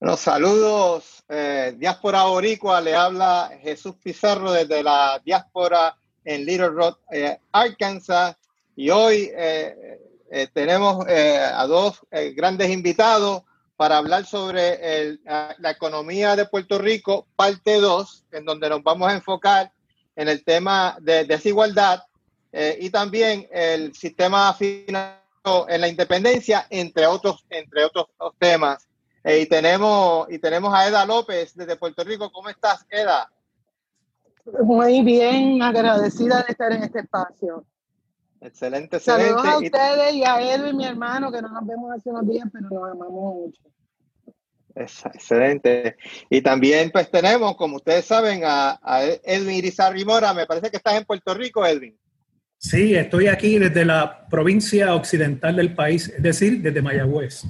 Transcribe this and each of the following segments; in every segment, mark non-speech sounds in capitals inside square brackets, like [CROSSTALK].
Bueno, saludos, eh, diáspora boricua, le habla Jesús Pizarro desde la diáspora en Little Rock, eh, Arkansas, y hoy eh, eh, tenemos a dos grandes invitados para hablar sobre la economía de Puerto Rico, parte 2, en donde nos vamos a enfocar en el tema de desigualdad y también el sistema financiero en la independencia, entre otros, entre otros temas. Eh, y, tenemos, y tenemos a Eda López desde Puerto Rico. ¿Cómo estás, Eda? Muy bien, agradecida de estar en este espacio. Excelente, excelente. Saludos a ustedes y a Edwin, mi hermano, que no nos vemos hace unos días, pero nos amamos mucho. Excelente. Y también pues tenemos, como ustedes saben, a, a Edwin Irizarry Mora. Me parece que estás en Puerto Rico, Edwin. Sí, estoy aquí desde la provincia occidental del país, es decir, desde Mayagüez.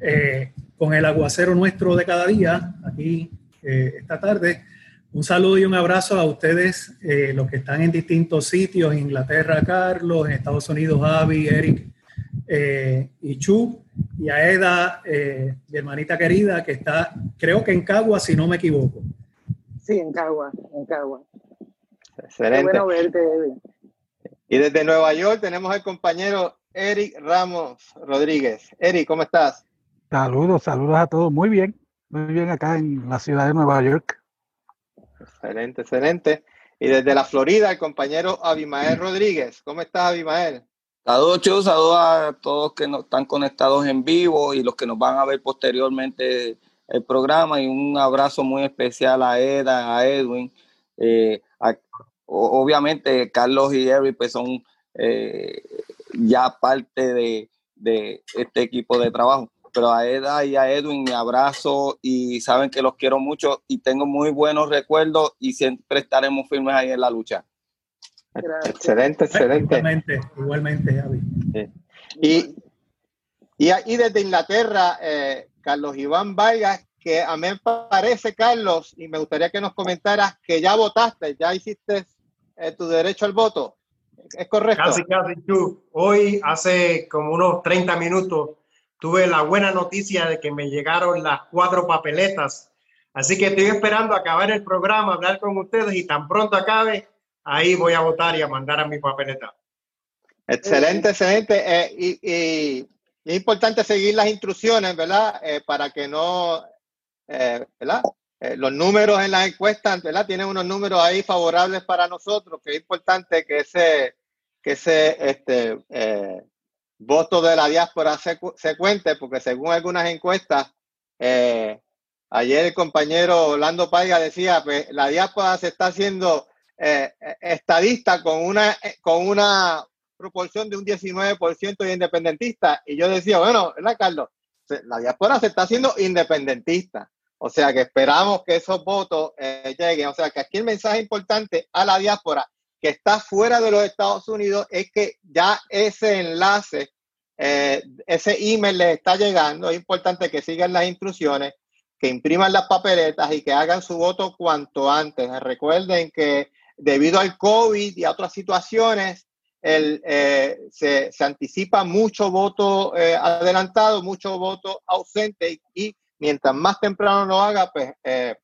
Eh, con el aguacero nuestro de cada día, aquí eh, esta tarde. Un saludo y un abrazo a ustedes, eh, los que están en distintos sitios, en Inglaterra, Carlos, en Estados Unidos, Avi, Eric y Chu, y a Eda, mi hermanita querida, que está, creo que en Cagua, si no me equivoco. Sí, en Cagua, en Cagua. Excelente. Qué bueno verte, Y desde Nueva York tenemos al compañero Eric Ramos Rodríguez. Eric, ¿cómo estás? Saludos, saludos a todos. Muy bien, muy bien acá en la ciudad de Nueva York. Excelente, excelente. Y desde la Florida, el compañero Abimael Rodríguez. ¿Cómo estás, Abimael? Saludos, Chu, saludos a todos que nos están conectados en vivo y los que nos van a ver posteriormente el programa. Y un abrazo muy especial a Eda, a Edwin. Eh, obviamente, Carlos y Eric pues, son eh, ya parte de, de este equipo de trabajo pero a Eda y a Edwin me abrazo y saben que los quiero mucho y tengo muy buenos recuerdos y siempre estaremos firmes ahí en la lucha. Excelente, excelente. Igualmente, igualmente, Javi. Y, y ahí desde Inglaterra, eh, Carlos Iván Vargas, que a mí me parece, Carlos, y me gustaría que nos comentaras que ya votaste, ya hiciste eh, tu derecho al voto. ¿Es correcto? Casi, casi, tú. Hoy, hace como unos 30 minutos, tuve la buena noticia de que me llegaron las cuatro papeletas. Así que estoy esperando acabar el programa, hablar con ustedes y tan pronto acabe, ahí voy a votar y a mandar a mi papeleta. Excelente, excelente. Eh, y, es importante seguir las instrucciones, ¿verdad? Eh, para que no, eh, ¿verdad? los números en las encuestas, ¿verdad? Tienen unos números ahí favorables para nosotros, que es importante que ese, que ese, este, voto de la diáspora se, se cuente, porque según algunas encuestas, eh, ayer el compañero Orlando Paiga decía, pues la diáspora se está haciendo eh, estadista con una, con una proporción de un 19% de independentistas. Y yo decía, bueno, ¿verdad, Carlos? La diáspora se está haciendo independentista. O sea que esperamos que esos votos eh, lleguen. O sea que aquí el mensaje importante a la diáspora que está fuera de los Estados Unidos es que ya ese enlace, eh, ese email les está llegando. Es importante que sigan las instrucciones, que impriman las papeletas y que hagan su voto cuanto antes. Recuerden que debido al COVID y a otras situaciones, el, eh, se, anticipa mucho voto eh, adelantado, mucho voto ausente y, mientras más temprano lo haga, pues es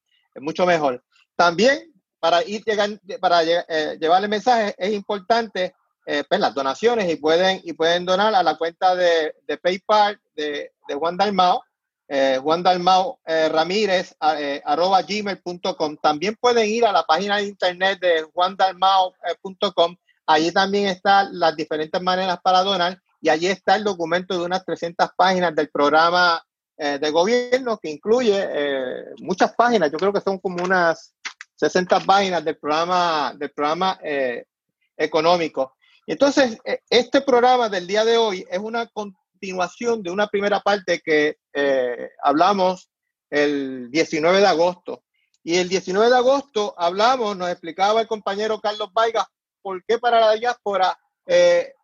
mucho mejor. También para ir para eh, llevar el mensaje es importante eh, pues, las donaciones y pueden y pueden donar a la cuenta de, de PayPal de, de, Juan Dalmao, eh, Juan Dalmao eh, Ramírez arroba gmail.com. También pueden ir a la página de internet de juandalmao.com. Allí también están las diferentes maneras para donar y allí está el documento de unas 300 páginas del programa de gobierno que incluye muchas páginas. Yo creo que son como unas 60 páginas del programa, del programa eh, económico. Entonces, eh, este programa del día de hoy es una continuación de una primera parte que eh, hablamos el 19 de agosto. Y el 19 de agosto hablamos, nos explicaba el compañero Carlos Vaigas por qué para la diáspora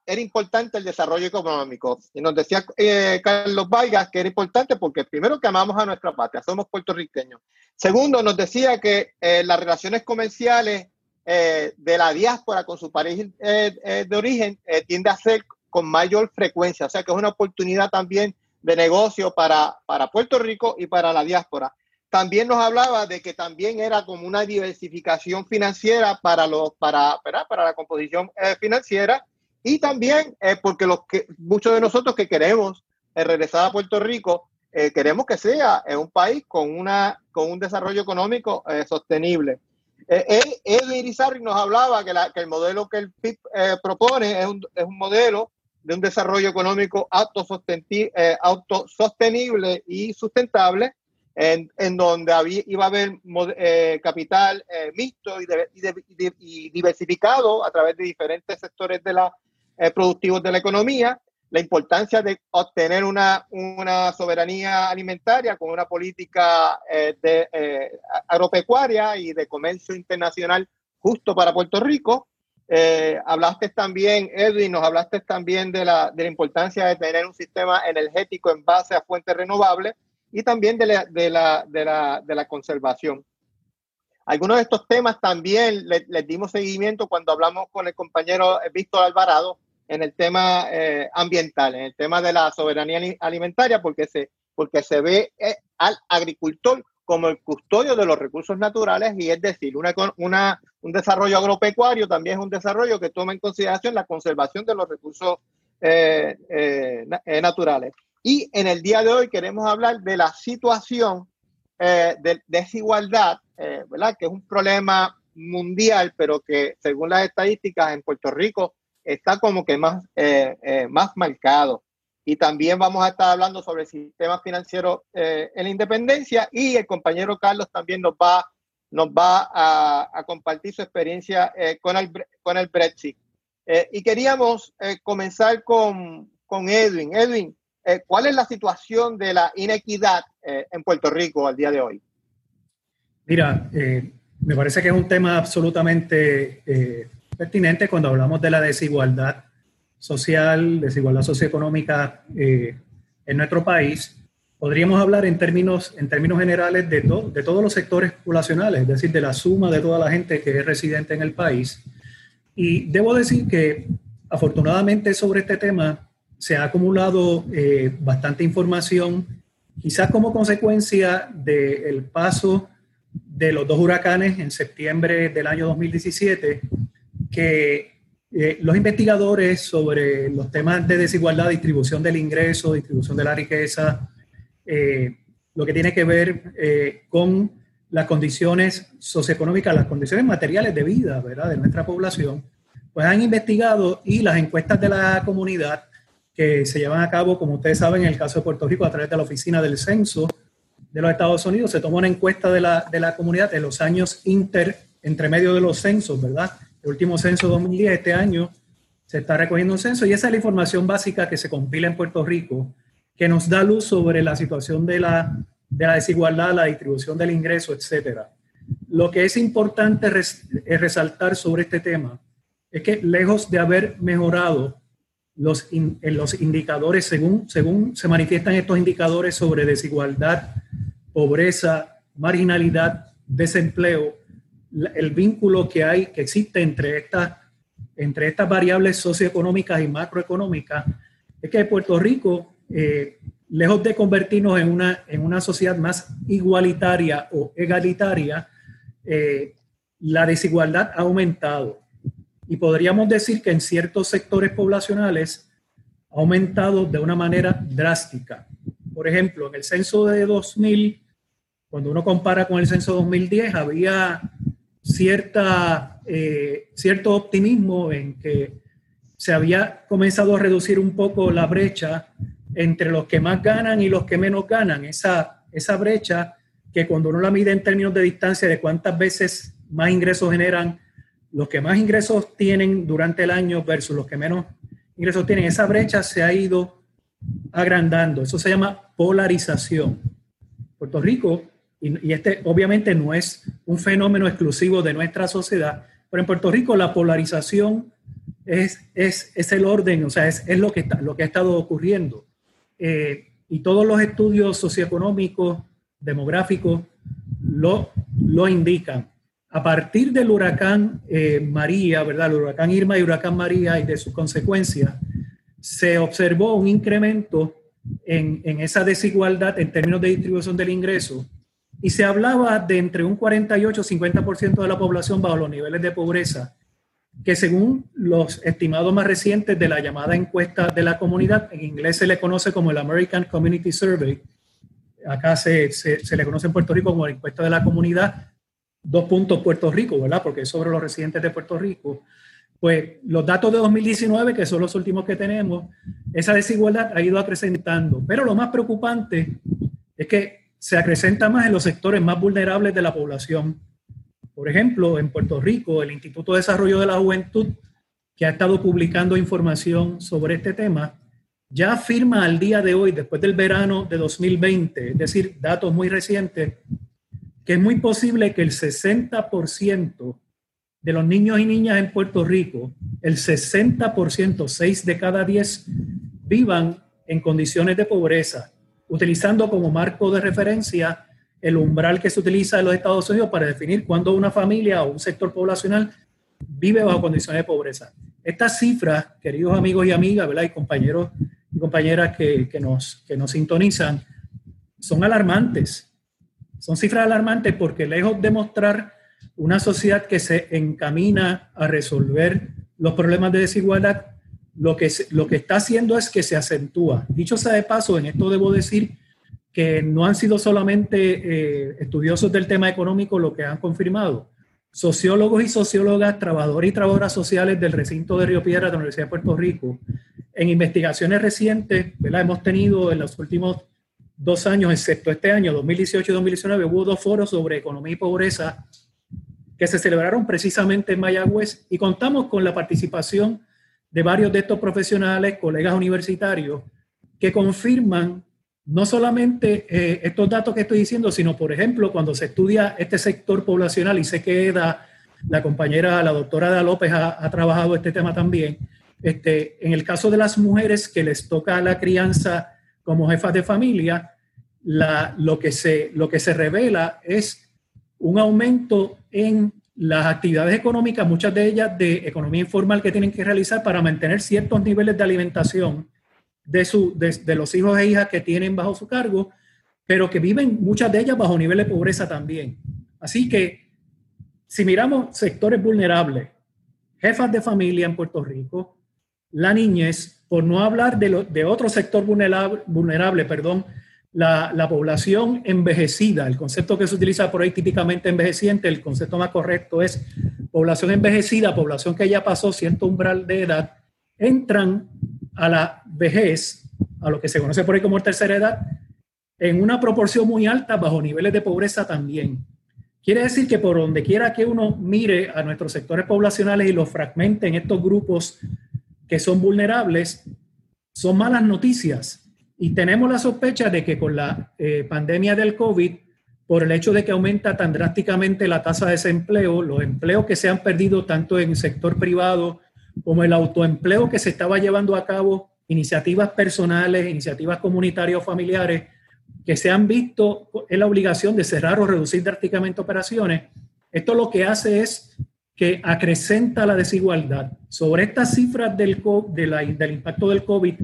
era importante el desarrollo económico. Y nos decía eh, Carlos Vargas que era importante porque primero que amamos a nuestra patria, somos puertorriqueños. Segundo, nos decía que eh, las relaciones comerciales eh, de la diáspora con su país de origen tiende a ser con mayor frecuencia, o sea que es una oportunidad también de negocio para, para Puerto Rico y para la diáspora. También nos hablaba de que también era como una diversificación financiera para, los, para, para la composición financiera y también porque los que, muchos de nosotros que queremos regresar a Puerto Rico, eh, queremos que sea un país con, una, con un desarrollo económico eh, sostenible. Eh, Edwin Irizarry nos hablaba que, la, que, el modelo que el PIB eh, propone es un, es un, modelo de un desarrollo económico autosostenible y sustentable, en, en donde había, iba a haber capital mixto y, y, diversificado a través de diferentes sectores de la, productivos de la economía, la importancia de obtener una, una soberanía alimentaria con una política eh, de, eh, agropecuaria y de comercio internacional justo para Puerto Rico. Eh, hablaste también, Edwin, nos hablaste también de la, de la, importancia de tener un sistema energético en base a fuentes renovables y también de la, de la, de la, de la conservación. Algunos de estos temas también les, dimos seguimiento cuando hablamos con el compañero Víctor Alvarado, en el tema eh, ambiental, en el tema de la soberanía alimentaria, porque se, porque se ve eh, al agricultor como el custodio de los recursos naturales y es decir, una, un desarrollo agropecuario también es un desarrollo que toma en consideración la conservación de los recursos eh, naturales. Y en el día de hoy queremos hablar de la situación de desigualdad, que es un problema mundial, pero que según las estadísticas en Puerto Rico está como que más, eh, eh, más marcado. Y también vamos a estar hablando sobre el sistema financiero eh, en la independencia y el compañero Carlos también nos va, nos va a, compartir su experiencia con, el, con el Brexit. y queríamos comenzar con, con, Edwin. Edwin, ¿cuál es la situación de la inequidad en Puerto Rico al día de hoy? Mira, me parece que es un tema absolutamente pertinente cuando hablamos de la desigualdad social, desigualdad socioeconómica eh, en nuestro país. Podríamos hablar en términos, en términos generales de, de todos los sectores poblacionales, es decir, de la suma de toda la gente que es residente en el país. Y debo decir que afortunadamente sobre este tema se ha acumulado eh, bastante información, quizás como consecuencia del paso de los dos huracanes en septiembre del año 2017 que eh, los investigadores sobre los temas de desigualdad, distribución del ingreso, distribución de la riqueza, eh, lo que tiene que ver eh, con las condiciones socioeconómicas, las condiciones materiales de vida ¿verdad? de nuestra población, pues han investigado y las encuestas de la comunidad que se llevan a cabo, como ustedes saben, en el caso de Puerto Rico, a través de la Oficina del Censo de los Estados Unidos, se tomó una encuesta de la, de la comunidad en los años inter, entre medio de los censos, ¿verdad? Último censo 2010, este año se está recogiendo un censo y esa es la información básica que se compila en Puerto Rico, que nos da luz sobre la situación de la, de la desigualdad, la distribución del ingreso, etc. Lo que es importante resaltar sobre este tema es que lejos de haber mejorado los, en los indicadores, según, según se manifiestan estos indicadores sobre desigualdad, pobreza, marginalidad, desempleo, el vínculo que hay, que existe entre estas, entre estas variables socioeconómicas y macroeconómicas, es que Puerto Rico, eh, lejos de convertirnos en una, en una sociedad más igualitaria o egalitaria, eh, la desigualdad ha aumentado. Y podríamos decir que en ciertos sectores poblacionales ha aumentado de una manera drástica. Por ejemplo, en el censo de 2000, cuando uno compara con el censo 2010, había cierta, eh, cierto optimismo en que se había comenzado a reducir un poco la brecha entre los que más ganan y los que menos ganan. Esa, esa brecha que cuando uno la mide en términos de distancia de cuántas veces más ingresos generan los que más ingresos tienen durante el año versus los que menos ingresos tienen, esa brecha se ha ido agrandando. Eso se llama polarización. Puerto Rico y, este obviamente no es un fenómeno exclusivo de nuestra sociedad, pero en Puerto Rico la polarización es, es, es el orden, o sea, es, es, lo, que está, lo que ha estado ocurriendo. Eh, y todos los estudios socioeconómicos, demográficos, lo, lo indican. a partir del huracán eh, María, ¿verdad? El huracán Irma y huracán María y de sus consecuencias, se observó un incremento en, en, esa desigualdad en términos de distribución del ingreso y se hablaba de entre un 48 y 50% de la población bajo los niveles de pobreza, que según los estimados más recientes de la llamada encuesta de la comunidad, en inglés se le conoce como el American Community Survey, acá se, se, se le conoce en Puerto Rico como la encuesta de la comunidad, dos puntos Puerto Rico, ¿verdad? Porque es sobre los residentes de Puerto Rico. Pues los datos de 2019, que son los últimos que tenemos, esa desigualdad ha ido acrecentando. Pero lo más preocupante es que se acrecenta más en los sectores más vulnerables de la población. Por ejemplo, en Puerto Rico, el Instituto de Desarrollo de la Juventud, que ha estado publicando información sobre este tema, ya afirma al día de hoy, después del verano de 2020, es decir, datos muy recientes, que es muy posible que el 60% de los niños y niñas en Puerto Rico, el 60%, 6 de cada 10, vivan en condiciones de pobreza, utilizando como marco de referencia el umbral que se utiliza en los Estados Unidos para definir cuándo una familia o un sector poblacional vive bajo condiciones de pobreza. Estas cifras, queridos amigos y amigas, ¿verdad? y compañeros y compañeras que, que, nos, que nos sintonizan, son alarmantes. Son cifras alarmantes porque lejos de mostrar una sociedad que se encamina a resolver los problemas de desigualdad, lo que, lo que está haciendo es que se acentúa. Dicho sea de paso, en esto debo decir que no han sido solamente eh, estudiosos del tema económico lo que han confirmado. Sociólogos y sociólogas, trabajadores y trabajadoras sociales del recinto de Río Piedra de la Universidad de Puerto Rico, en investigaciones recientes, ¿verdad? hemos tenido en los últimos dos años, excepto este año, 2018 y 2019, hubo dos foros sobre economía y pobreza que se celebraron precisamente en Mayagüez y contamos con la participación de varios de estos profesionales, colegas universitarios, que confirman no solamente eh, estos datos que estoy diciendo, sino, por ejemplo, cuando se estudia este sector poblacional, y sé que Eda, la compañera, la doctora Ada López ha, ha trabajado este tema también, este, en el caso de las mujeres que les toca la crianza como jefas de familia, la, lo, que se, lo que se revela es un aumento en las actividades económicas, muchas de ellas de economía informal que tienen que realizar para mantener ciertos niveles de alimentación de, su, de, los hijos e hijas que tienen bajo su cargo, pero que viven muchas de ellas bajo niveles de pobreza también. Así que si miramos sectores vulnerables, jefas de familia en Puerto Rico, la niñez, por no hablar de, lo, de otro sector vulnerable, vulnerable perdón, la, la, población envejecida, el concepto que se utiliza por ahí típicamente envejeciente, el concepto más correcto es población envejecida, población que ya pasó cierto umbral de edad, entran a la vejez, a lo que se conoce por ahí como tercera edad, en una proporción muy alta bajo niveles de pobreza también. Quiere decir que por donde quiera que uno mire a nuestros sectores poblacionales y los fragmente en estos grupos que son vulnerables, son malas noticias. Y tenemos la sospecha de que con la eh, pandemia del COVID, por el hecho de que aumenta tan drásticamente la tasa de desempleo, los empleos que se han perdido tanto en el sector privado como el autoempleo que se estaba llevando a cabo, iniciativas personales, iniciativas comunitarias o familiares, que se han visto en la obligación de cerrar o reducir drásticamente operaciones, esto lo que hace es que acrecenta la desigualdad. Sobre estas cifras del, de la, del impacto del COVID,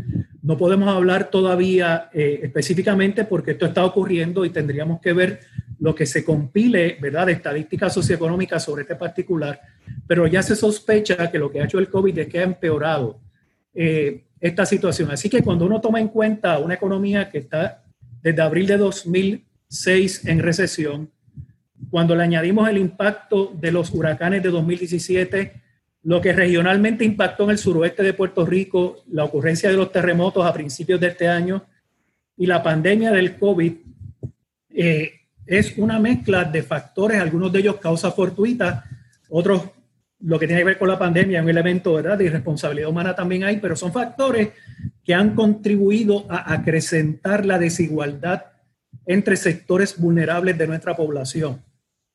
no podemos hablar todavía eh, específicamente porque esto está ocurriendo y tendríamos que ver lo que se compile, ¿verdad?, de estadísticas socioeconómicas sobre este particular, pero ya se sospecha que lo que ha hecho el COVID es que ha empeorado eh, esta situación. Así que cuando uno toma en cuenta una economía que está desde abril de 2006 en recesión, cuando le añadimos el impacto de los huracanes de 2017, lo que regionalmente impactó en el suroeste de Puerto Rico, la ocurrencia de los terremotos a principios de este año y la pandemia del COVID, eh, es una mezcla de factores, algunos de ellos causa fortuita, otros lo que tiene que ver con la pandemia, un elemento ¿verdad? de irresponsabilidad humana también hay, pero son factores que han contribuido a acrecentar la desigualdad entre sectores vulnerables de nuestra población.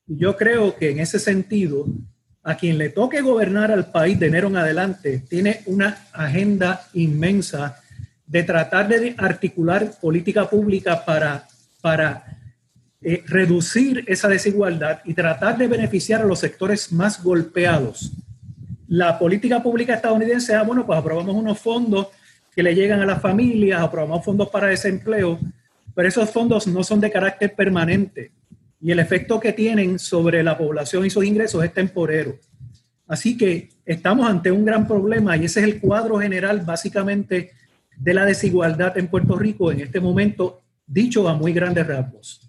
Yo creo que en ese sentido, a quien le toque gobernar al país de enero en adelante, tiene una agenda inmensa de tratar de articular política pública para, para eh, reducir esa desigualdad y tratar de beneficiar a los sectores más golpeados. La política pública estadounidense, ah, bueno, pues aprobamos unos fondos que le llegan a las familias, aprobamos fondos para desempleo, pero esos fondos no son de carácter permanente y el efecto que tienen sobre la población y sus ingresos es temporero. Así que estamos ante un gran problema y ese es el cuadro general básicamente de la desigualdad en Puerto Rico en este momento, dicho a muy grandes rasgos.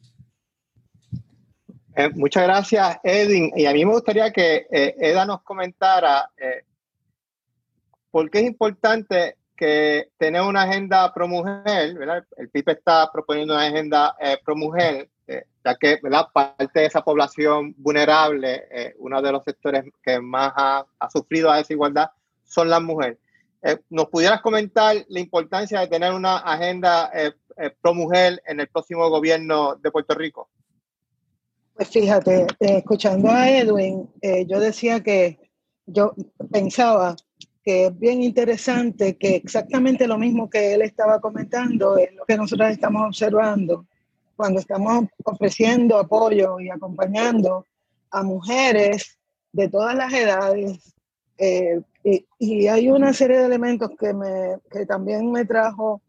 Eh, muchas gracias, Edwin. Y a mí me gustaría que eh, Eda nos comentara eh, por qué es importante que tener una agenda pro mujer, ¿verdad? El PIB está proponiendo una agenda pro mujer, que ¿verdad? parte de esa población vulnerable, uno de los sectores que más ha, sufrido la desigualdad, son las mujeres. ¿Nos pudieras comentar la importancia de tener una agenda pro mujer en el próximo gobierno de Puerto Rico? Pues fíjate, eh, escuchando a Edwin, eh, yo decía que yo pensaba que es bien interesante que exactamente lo mismo que él estaba comentando es lo que nosotros estamos observando cuando estamos ofreciendo apoyo y acompañando a mujeres de todas las edades. Eh, y, y, hay una serie de elementos que, me, que también me trajo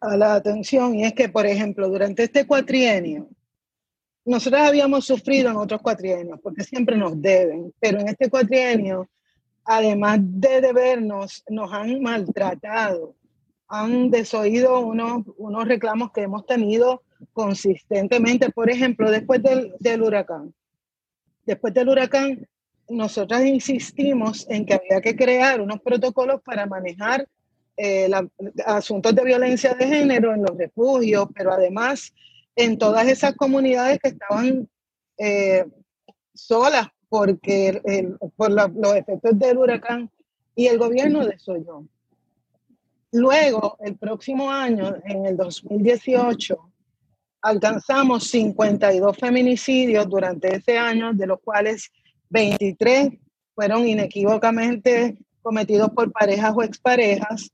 a la atención y es que, por ejemplo, durante este cuatrienio, nosotros habíamos sufrido en otros cuatrienios, porque siempre nos deben, pero en este cuatrienio, además de debernos, nos han maltratado, han desoído unos, unos reclamos que hemos tenido consistentemente. Por ejemplo, después del, del huracán, después del huracán, nosotras insistimos en que había que crear unos protocolos para manejar eh, asuntos de violencia de género en los refugios, pero además en todas esas comunidades que estaban eh, solas porque por los efectos del huracán y el gobierno desoyó. Luego, el próximo año, en el 2018, alcanzamos 52 feminicidios durante ese año, de los cuales 23 fueron inequívocamente cometidos por parejas o exparejas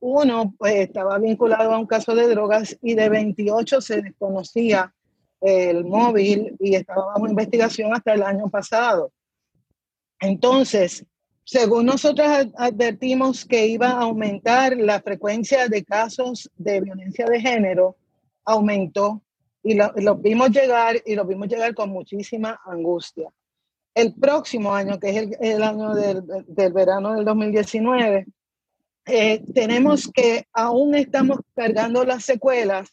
uno pues, estaba vinculado a un caso de drogas y de 28 se desconocía el móvil y estaba bajo investigación hasta el año pasado. Entonces, según nosotros advertimos que iba a aumentar la frecuencia de casos de violencia de género, aumentó y lo, vimos llegar y lo vimos llegar con muchísima angustia. El próximo año, que es el, año del, del verano del 2019, eh, tenemos que aún estamos cargando las secuelas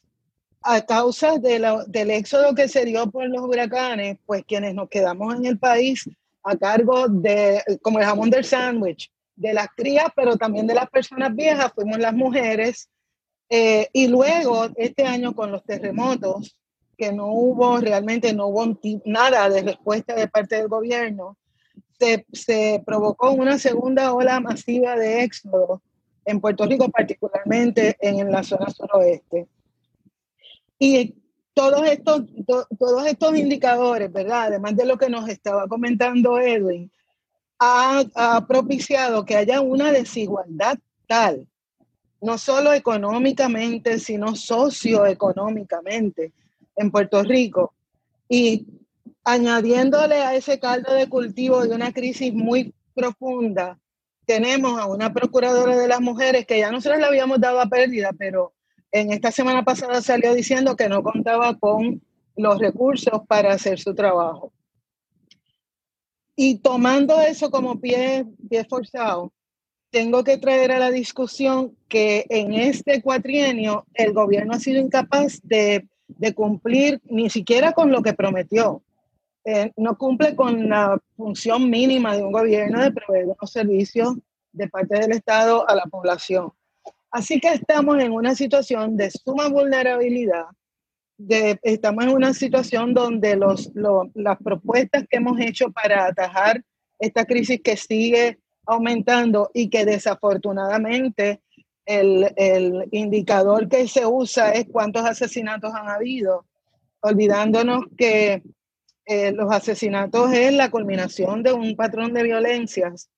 a causa de del éxodo que se dio por los huracanes, pues quienes nos quedamos en el país a cargo de, como el jamón del sándwich, de las crías, pero también de las personas viejas, fuimos las mujeres. Eh, y luego, este año con los terremotos, que no hubo realmente, no hubo nada de respuesta de parte del gobierno, se, se provocó una segunda ola masiva de éxodo en Puerto Rico, particularmente en la zona suroeste. Y todos estos, todos estos indicadores, ¿verdad? Además de lo que nos estaba comentando Edwin, ha, ha propiciado que haya una desigualdad tal, no solo económicamente, sino socioeconómicamente en Puerto Rico. Y añadiéndole a ese caldo de cultivo de una crisis muy profunda, tenemos a una procuradora de las mujeres que ya nosotros le habíamos dado a pérdida, pero en esta semana pasada salió diciendo que no contaba con los recursos para hacer su trabajo. Y tomando eso como pie, pie forzado, tengo que traer a la discusión que en este cuatrienio el gobierno ha sido incapaz de, de cumplir ni siquiera con lo que prometió. Eh, no cumple con la función mínima de un gobierno de proveer unos servicios de parte del Estado a la población. Así que estamos en una situación de suma vulnerabilidad, estamos en una situación donde los, las propuestas que hemos hecho para atajar esta crisis que sigue aumentando y que desafortunadamente el, indicador que se usa es cuántos asesinatos han habido, olvidándonos que eh, los asesinatos es la culminación de un patrón de violencias,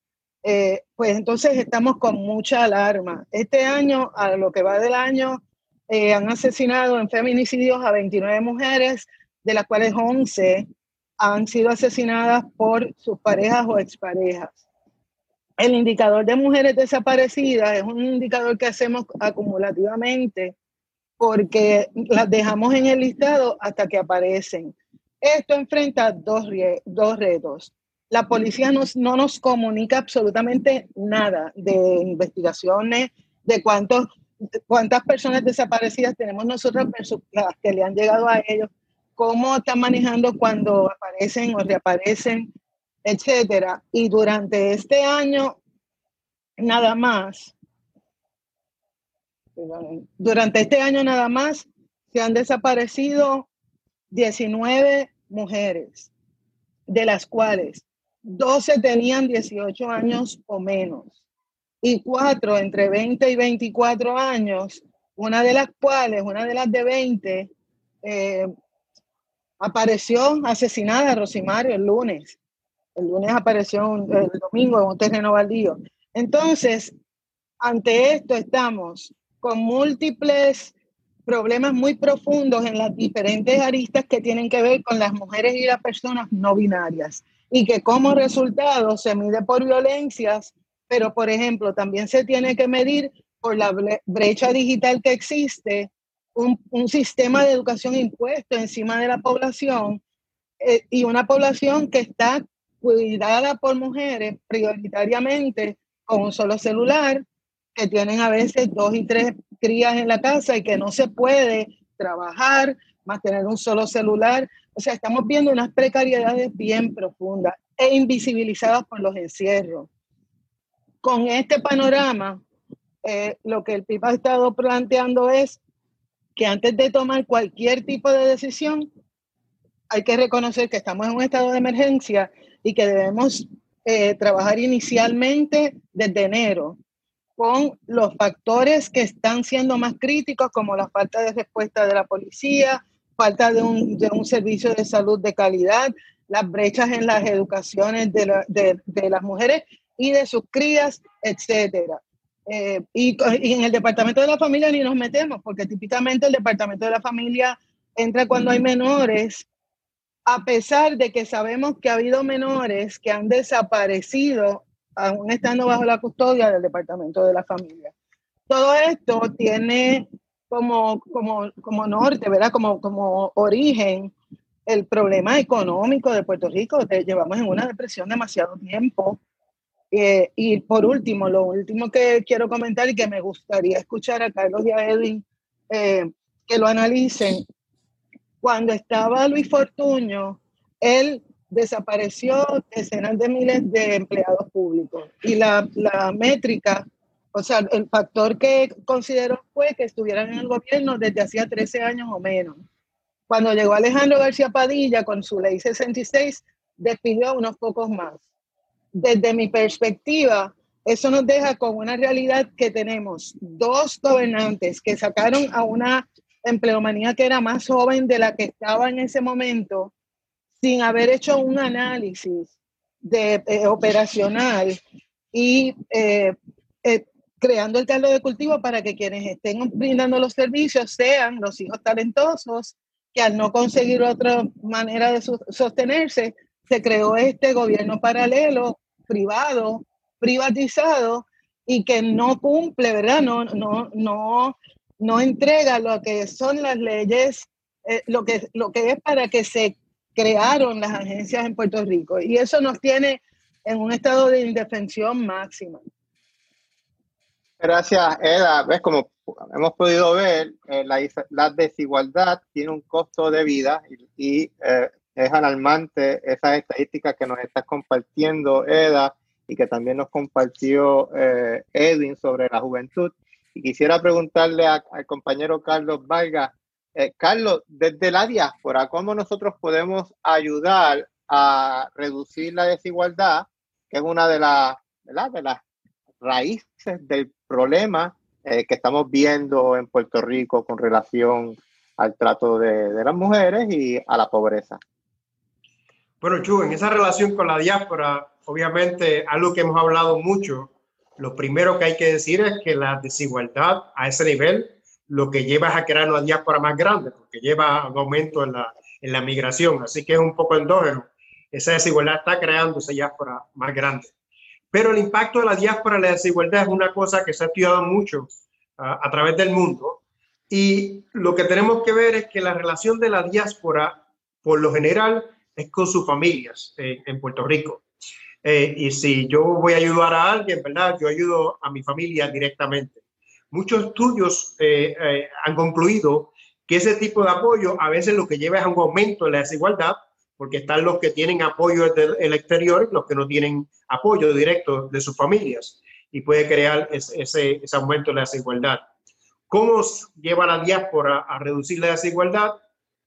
eh, pues entonces estamos con mucha alarma. Este año, a lo que va del año, eh, han asesinado en feminicidios a 29 mujeres, de las cuales 11 han sido asesinadas por sus parejas o exparejas. El indicador de mujeres desaparecidas es un indicador que hacemos acumulativamente porque las dejamos en el listado hasta que aparecen. Esto enfrenta dos, dos retos. La policía nos, no nos comunica absolutamente nada de investigaciones, de cuántos, cuántas personas desaparecidas tenemos nosotros versus las que le han llegado a ellos, cómo están manejando cuando aparecen o reaparecen, etcétera. Y durante este año, nada más, durante este año nada más se han desaparecido 19 mujeres, de las cuales 12 tenían 18 años o menos y cuatro entre 20 y 24 años, una de las cuales, una de las de 20, eh, apareció asesinada Rosimario el lunes. El lunes apareció el domingo en un terreno baldío. Entonces, ante esto estamos con múltiples problemas muy profundos en las diferentes aristas que tienen que ver con las mujeres y las personas no binarias y que como resultado se mide por violencias, pero por ejemplo también se tiene que medir por la brecha digital que existe, un, un sistema de educación impuesto encima de la población eh, y una población que está cuidada por mujeres prioritariamente con un solo celular, que tienen a veces dos y tres crías en la casa y que no se puede trabajar, más tener un solo celular. O sea, estamos viendo unas precariedades bien profundas e invisibilizadas por los encierros. Con este panorama, eh, lo que el PIB ha estado planteando es que antes de tomar cualquier tipo de decisión, hay que reconocer que estamos en un estado de emergencia y que debemos eh, trabajar inicialmente desde enero con los factores que están siendo más críticos, como la falta de respuesta de la policía, falta de un, de un servicio de salud de calidad, las brechas en las educaciones de, la, de, de las mujeres y de sus crías, etcétera. Eh, y, y, en el departamento de la familia ni nos metemos, porque típicamente el departamento de la familia entra cuando hay menores, a pesar de que sabemos que ha habido menores que han desaparecido aún estando bajo la custodia del Departamento de la Familia. Todo esto tiene como, como, como norte, ¿verdad? Como, como origen el problema económico de Puerto Rico. Llevamos en una depresión demasiado tiempo. Eh, y por último, lo último que quiero comentar y que me gustaría escuchar a Carlos y a Edwin eh, que lo analicen. Cuando estaba Luis Fortuño, él desapareció decenas de miles de empleados públicos y la, la métrica, o sea, el factor que consideró fue que estuvieran en el gobierno desde hacía 13 años o menos. Cuando llegó Alejandro García Padilla con su ley 66, despidió a unos pocos más. Desde mi perspectiva, eso nos deja con una realidad que tenemos dos gobernantes que sacaron a una empleomanía que era más joven de la que estaba en ese momento sin haber hecho un análisis de, eh, operacional y eh, eh, creando el caldo de cultivo para que quienes estén brindando los servicios sean los hijos talentosos que al no conseguir otra manera de sostenerse, se creó este gobierno paralelo, privado, privatizado y que no cumple, ¿verdad? No, no, no, no entrega lo que son las leyes, lo, que, lo que es para que se crearon las agencias en Puerto Rico. Y eso nos tiene en un estado de indefensión máxima. Gracias, Eda. Ves, como hemos podido ver, eh, la, desigualdad tiene un costo de vida y, eh, es alarmante esas estadísticas que nos estás compartiendo, Eda, y que también nos compartió eh, Edwin sobre la juventud. Y quisiera preguntarle al compañero Carlos Vargas, eh, Carlos, desde la diáspora, ¿cómo nosotros podemos ayudar a reducir la desigualdad, que es una de las raíces del problema eh, que estamos viendo en Puerto Rico con relación al trato de, de, las mujeres y a la pobreza? Bueno, Chu, en esa relación con la diáspora, obviamente, algo que hemos hablado mucho, lo primero que hay que decir es que la desigualdad a ese nivel lo que lleva es a crear una diáspora más grande, porque lleva un aumento en la, en migración, así que es un poco endógeno. Esa desigualdad está creando esa diáspora más grande. Pero el impacto de la diáspora, la desigualdad es una cosa que se ha estudiado mucho a través del mundo y lo que tenemos que ver es que la relación de la diáspora, por lo general, es con sus familias eh, en Puerto Rico. Eh, y si yo voy a ayudar a alguien, ¿verdad? Yo ayudo a mi familia directamente. Muchos estudios eh, han concluido que ese tipo de apoyo a veces lo que lleva es a un aumento de la desigualdad, porque están los que tienen apoyo del exterior y los que no tienen apoyo directo de sus familias, y puede crear ese, ese aumento de la desigualdad. ¿Cómo lleva la diáspora a reducir la desigualdad?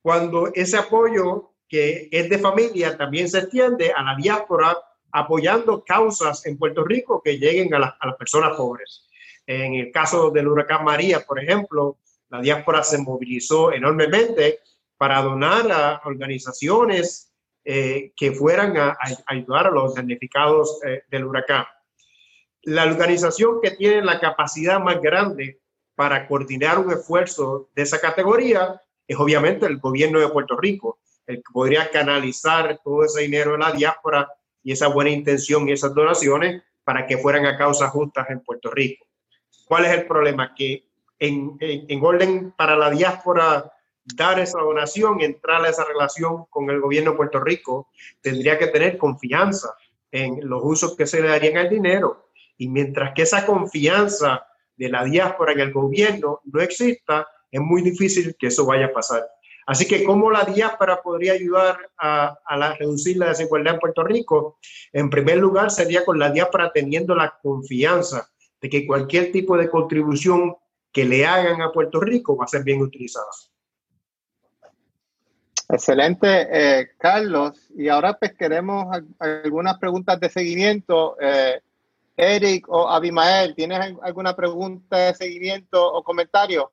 Cuando ese apoyo que es de familia también se extiende a la diáspora apoyando causas en Puerto Rico que lleguen a, las personas pobres. En el caso del huracán María, por ejemplo, la diáspora se movilizó enormemente para donar a organizaciones eh, que fueran a, ayudar a los damnificados eh, del huracán. La organización que tiene la capacidad más grande para coordinar un esfuerzo de esa categoría es obviamente el gobierno de Puerto Rico, el que podría canalizar todo ese dinero de la diáspora y esa buena intención y esas donaciones para que fueran a causas justas en Puerto Rico. ¿Cuál es el problema? Que en, en, orden para la diáspora dar esa donación, entrar a esa relación con el gobierno de Puerto Rico, tendría que tener confianza en los usos que se le darían al dinero. Y mientras que esa confianza de la diáspora en el gobierno no exista, es muy difícil que eso vaya a pasar. Así que, ¿cómo la diáspora podría ayudar a, la, reducir la desigualdad en Puerto Rico? En primer lugar, sería con la diáspora teniendo la confianza de que cualquier tipo de contribución que le hagan a Puerto Rico va a ser bien utilizada. Excelente, eh, Carlos. Y ahora pues queremos algunas preguntas de seguimiento. Eh, Eric o Abimael, ¿tienes alguna pregunta de seguimiento o comentario?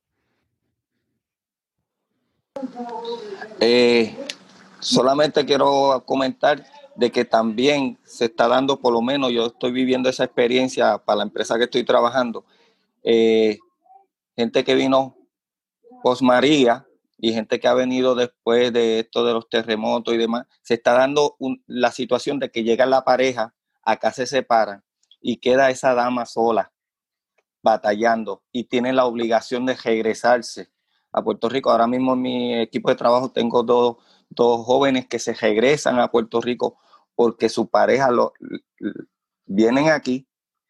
Eh, solamente quiero comentar de que también se está dando, por lo menos yo estoy viviendo esa experiencia para la empresa que estoy trabajando. Eh, gente que vino post María y gente que ha venido después de esto de los terremotos y demás, se está dando la situación de que llega la pareja, acá se separan y queda esa dama sola batallando y tiene la obligación de regresarse a Puerto Rico. Ahora mismo en mi equipo de trabajo tengo dos, jóvenes que se regresan a Puerto Rico porque su pareja lo, vienen aquí,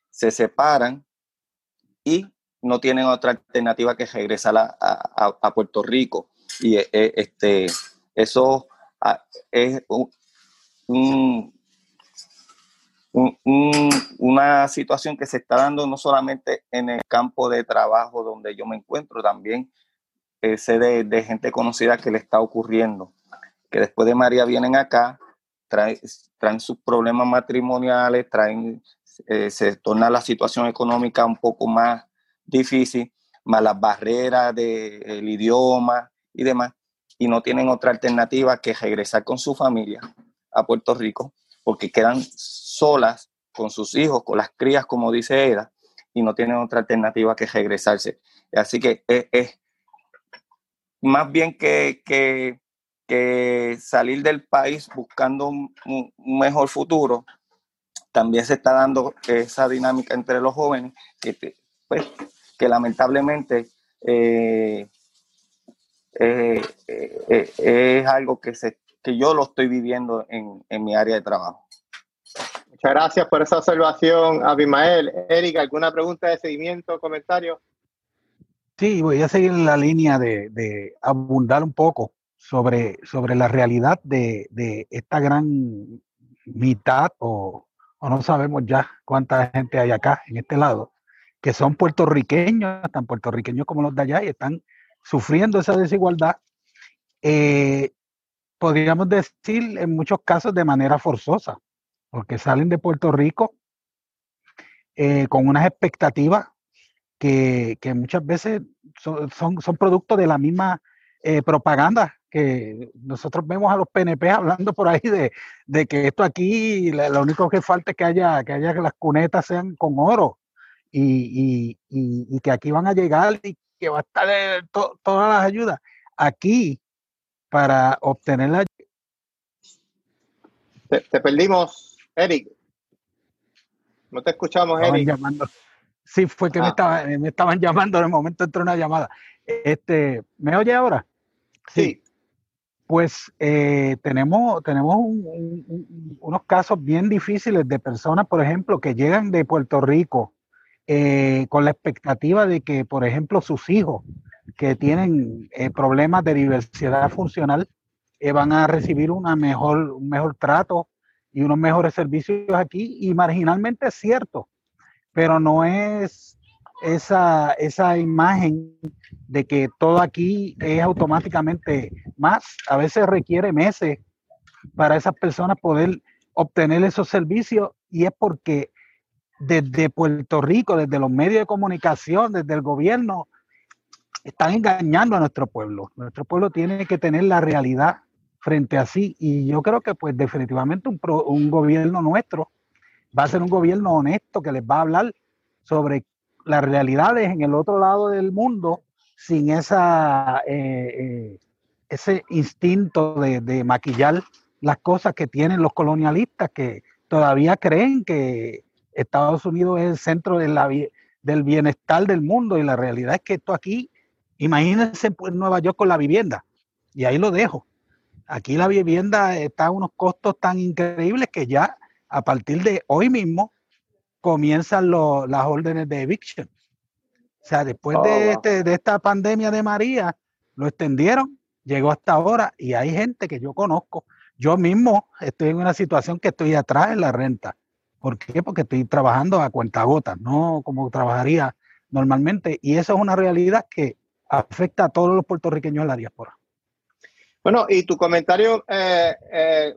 se separan y no tienen otra alternativa que regresar a, a, Puerto Rico. Y eh, este, eso ah, es un, una situación que se está dando no solamente en el campo de trabajo donde yo me encuentro, también eh, de, gente conocida que le está ocurriendo, que después de María vienen acá, traen, traen sus problemas matrimoniales, traen, eh, se torna la situación económica un poco más difícil, más las barreras del idioma y demás, y no tienen otra alternativa que regresar con su familia a Puerto Rico, porque quedan solas con sus hijos, con las crías, como dice Eda, y no tienen otra alternativa que regresarse. Así que es, más bien que, que, salir del país buscando un, mejor futuro, también se está dando esa dinámica entre los jóvenes que, pues, que lamentablemente eh, eh, eh, es algo que, se, que yo lo estoy viviendo en, en mi área de trabajo. Muchas gracias por esa observación, Abimael. Erika, ¿alguna pregunta de seguimiento o comentario? Sí, voy a seguir la línea de, abundar un poco sobre, sobre la realidad de, esta gran mitad, o, no sabemos ya cuánta gente hay acá, en este lado, que son puertorriqueños, tan puertorriqueños como los de allá, y están sufriendo esa desigualdad. Eh, podríamos decir en muchos casos de manera forzosa porque salen de Puerto Rico eh, con unas expectativas que, muchas veces son, son, producto de la misma eh, propaganda que nosotros vemos a los PNP hablando por ahí de, que esto aquí, lo único que falta es que haya que haya las cunetas sean con oro y, que aquí van a llegar y que va a estar todas las ayudas. Aquí para obtener la... Te, perdimos, Eric. No te escuchamos, Eric. Sí, fue que me, ah. estaba, me estaban [LAUGHS] llamando, en el momento entró una llamada. Este, ¿Me oye ahora? Sí. Pues eh, tenemos, tenemos unos casos bien difíciles de personas, por ejemplo, que llegan de Puerto Rico eh, con la expectativa de que, por ejemplo, sus hijos que tienen eh, problemas de diversidad funcional van a recibir una mejor, un mejor trato y unos mejores servicios aquí. Y marginalmente es cierto, pero no es esa, esa imagen de que todo aquí es automáticamente más. A veces requiere meses para esas personas poder obtener esos servicios y es porque desde Puerto Rico, desde los medios de comunicación, desde el gobierno, están engañando a nuestro pueblo. Nuestro pueblo tiene que tener la realidad frente a sí y yo creo que pues definitivamente un, un gobierno nuestro va a ser un gobierno honesto que les va a hablar sobre las realidades en el otro lado del mundo sin esa, eh, eh, ese instinto de, maquillar las cosas que tienen los colonialistas que todavía creen que Estados Unidos es el centro del bienestar del mundo y la realidad es que esto aquí, imagínense pues, Nueva York con la vivienda y ahí lo dejo. Aquí la vivienda está a unos costos tan increíbles que ya a partir de hoy mismo comienzan las órdenes de eviction. O sea, después oh, este, de, esta pandemia de María, lo extendieron, llegó hasta ahora y hay gente que yo conozco. Yo mismo estoy en una situación que estoy atrás en la renta. ¿Por qué? Porque estoy trabajando a cuentagotas, no como trabajaría normalmente. Y eso es una realidad que afecta a todos los puertorriqueños en la diáspora. Bueno, y tu comentario eh, eh,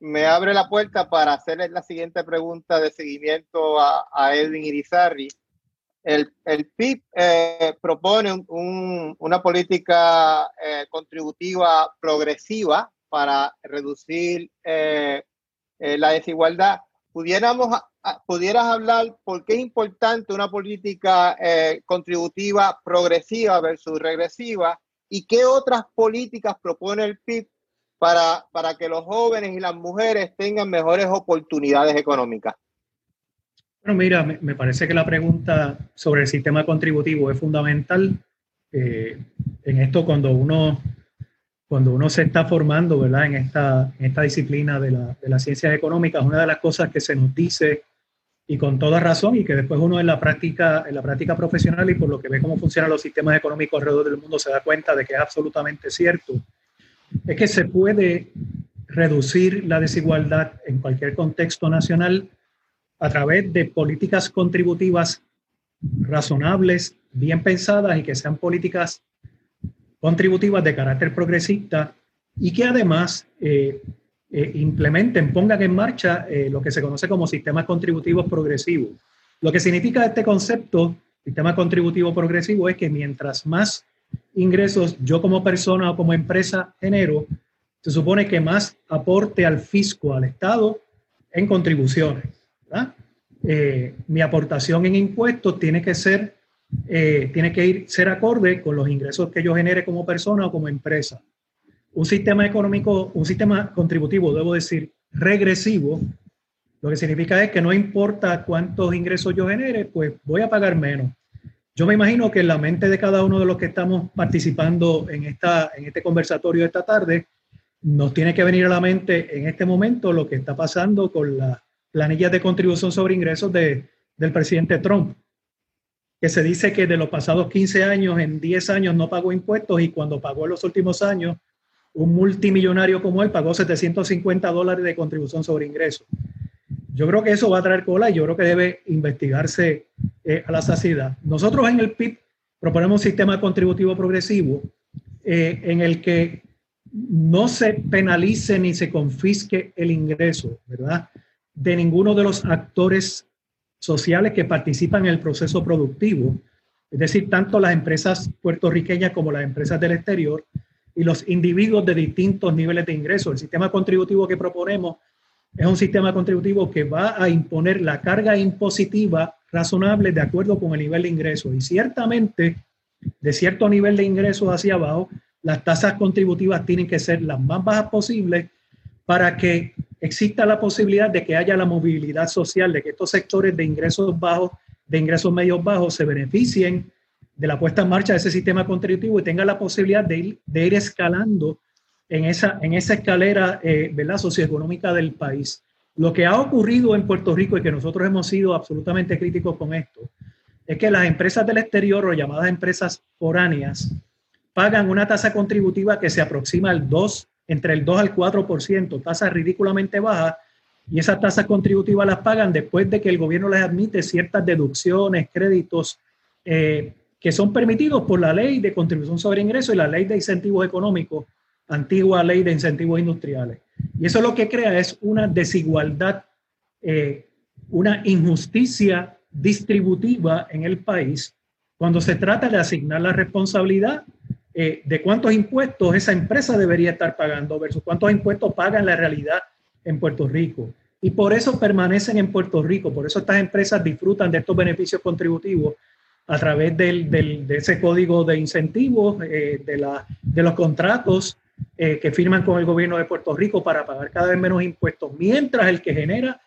me abre la puerta para hacerle la siguiente pregunta de seguimiento a, Edwin Irizarry el, el PIB eh, propone una política eh, contributiva progresiva para reducir eh, la desigualdad. Pudiéramos, ¿Pudieras hablar por qué es importante una política contributiva progresiva versus regresiva y qué otras políticas propone el PIB para, para que los jóvenes y las mujeres tengan mejores oportunidades económicas? Bueno, mira, me, parece que la pregunta sobre el sistema contributivo es fundamental. Eh, en esto, cuando uno, cuando uno se está formando ¿verdad? En, esta, en esta disciplina de, la, de las ciencias económicas, una de las cosas que se nos dice y con toda razón y que después uno en la práctica en la práctica profesional y por lo que ve cómo funcionan los sistemas económicos alrededor del mundo se da cuenta de que es absolutamente cierto es que se puede reducir la desigualdad en cualquier contexto nacional a través de políticas contributivas razonables, bien pensadas y que sean políticas contributivas de carácter progresista y que además eh, eh, implementen, pongan en marcha eh, lo que se conoce como sistemas contributivos progresivos. Lo que significa este concepto, sistema contributivo progresivo, es que mientras más ingresos yo como persona o como empresa genero, se supone que más aporte al fisco, al Estado, en contribuciones. Eh, mi aportación en impuestos tiene que ser, eh, tiene que ir, ser acorde con los ingresos que yo genere como persona o como empresa. Un sistema económico, un sistema contributivo, debo decir, regresivo, lo que significa es que no importa cuántos ingresos yo genere, pues voy a pagar menos. Yo me imagino que en la mente de cada uno de los que estamos participando en, esta, en este conversatorio esta tarde, nos tiene que venir a la mente en este momento lo que está pasando con la planillas de contribución sobre ingresos de, del presidente Trump, que se dice que de los pasados 15 años, en 10 años no pagó impuestos y cuando pagó en los últimos años, un multimillonario como él pagó 750 dólares de contribución sobre ingresos. Yo creo que eso va a traer cola y yo creo que debe investigarse eh, a la saciedad. Nosotros en el PIB proponemos un sistema contributivo progresivo eh, en el que no se penalice ni se confisque el ingreso, ¿verdad? de ninguno de los actores sociales que participan en el proceso productivo, es decir, tanto las empresas puertorriqueñas como las empresas del exterior y los individuos de distintos niveles de ingresos. El sistema contributivo que proponemos es un sistema contributivo que va a imponer la carga impositiva razonable de acuerdo con el nivel de ingresos. Y ciertamente, de cierto nivel de ingresos hacia abajo, las tasas contributivas tienen que ser las más bajas posibles para que exista la posibilidad de que haya la movilidad social, de que estos sectores de ingresos bajos, de ingresos medios bajos, se beneficien de la puesta en marcha de ese sistema contributivo y tengan la posibilidad de ir, de ir escalando en esa, en esa escalera eh, socioeconómica del país. Lo que ha ocurrido en Puerto Rico y que nosotros hemos sido absolutamente críticos con esto, es que las empresas del exterior o llamadas empresas foráneas pagan una tasa contributiva que se aproxima al 2, entre el 2 al 4%, tasa ridículamente baja, y esas tasas contributivas las pagan después de que el gobierno les admite ciertas deducciones, créditos eh, que son permitidos por la ley de contribución sobre ingresos y la ley de incentivos económicos antigua ley de incentivos industriales. Y eso lo que crea es una desigualdad, eh, una injusticia distributiva en el país cuando se trata de asignar la responsabilidad eh, de cuántos impuestos esa empresa debería estar pagando versus cuántos impuestos paga en la realidad en Puerto Rico. Y por eso permanecen en Puerto Rico, por eso estas empresas disfrutan de estos beneficios contributivos a través del, del, de ese código de incentivos, eh, de, la, de los contratos eh, que firman con el gobierno de Puerto Rico para pagar cada vez menos impuestos, mientras el que genera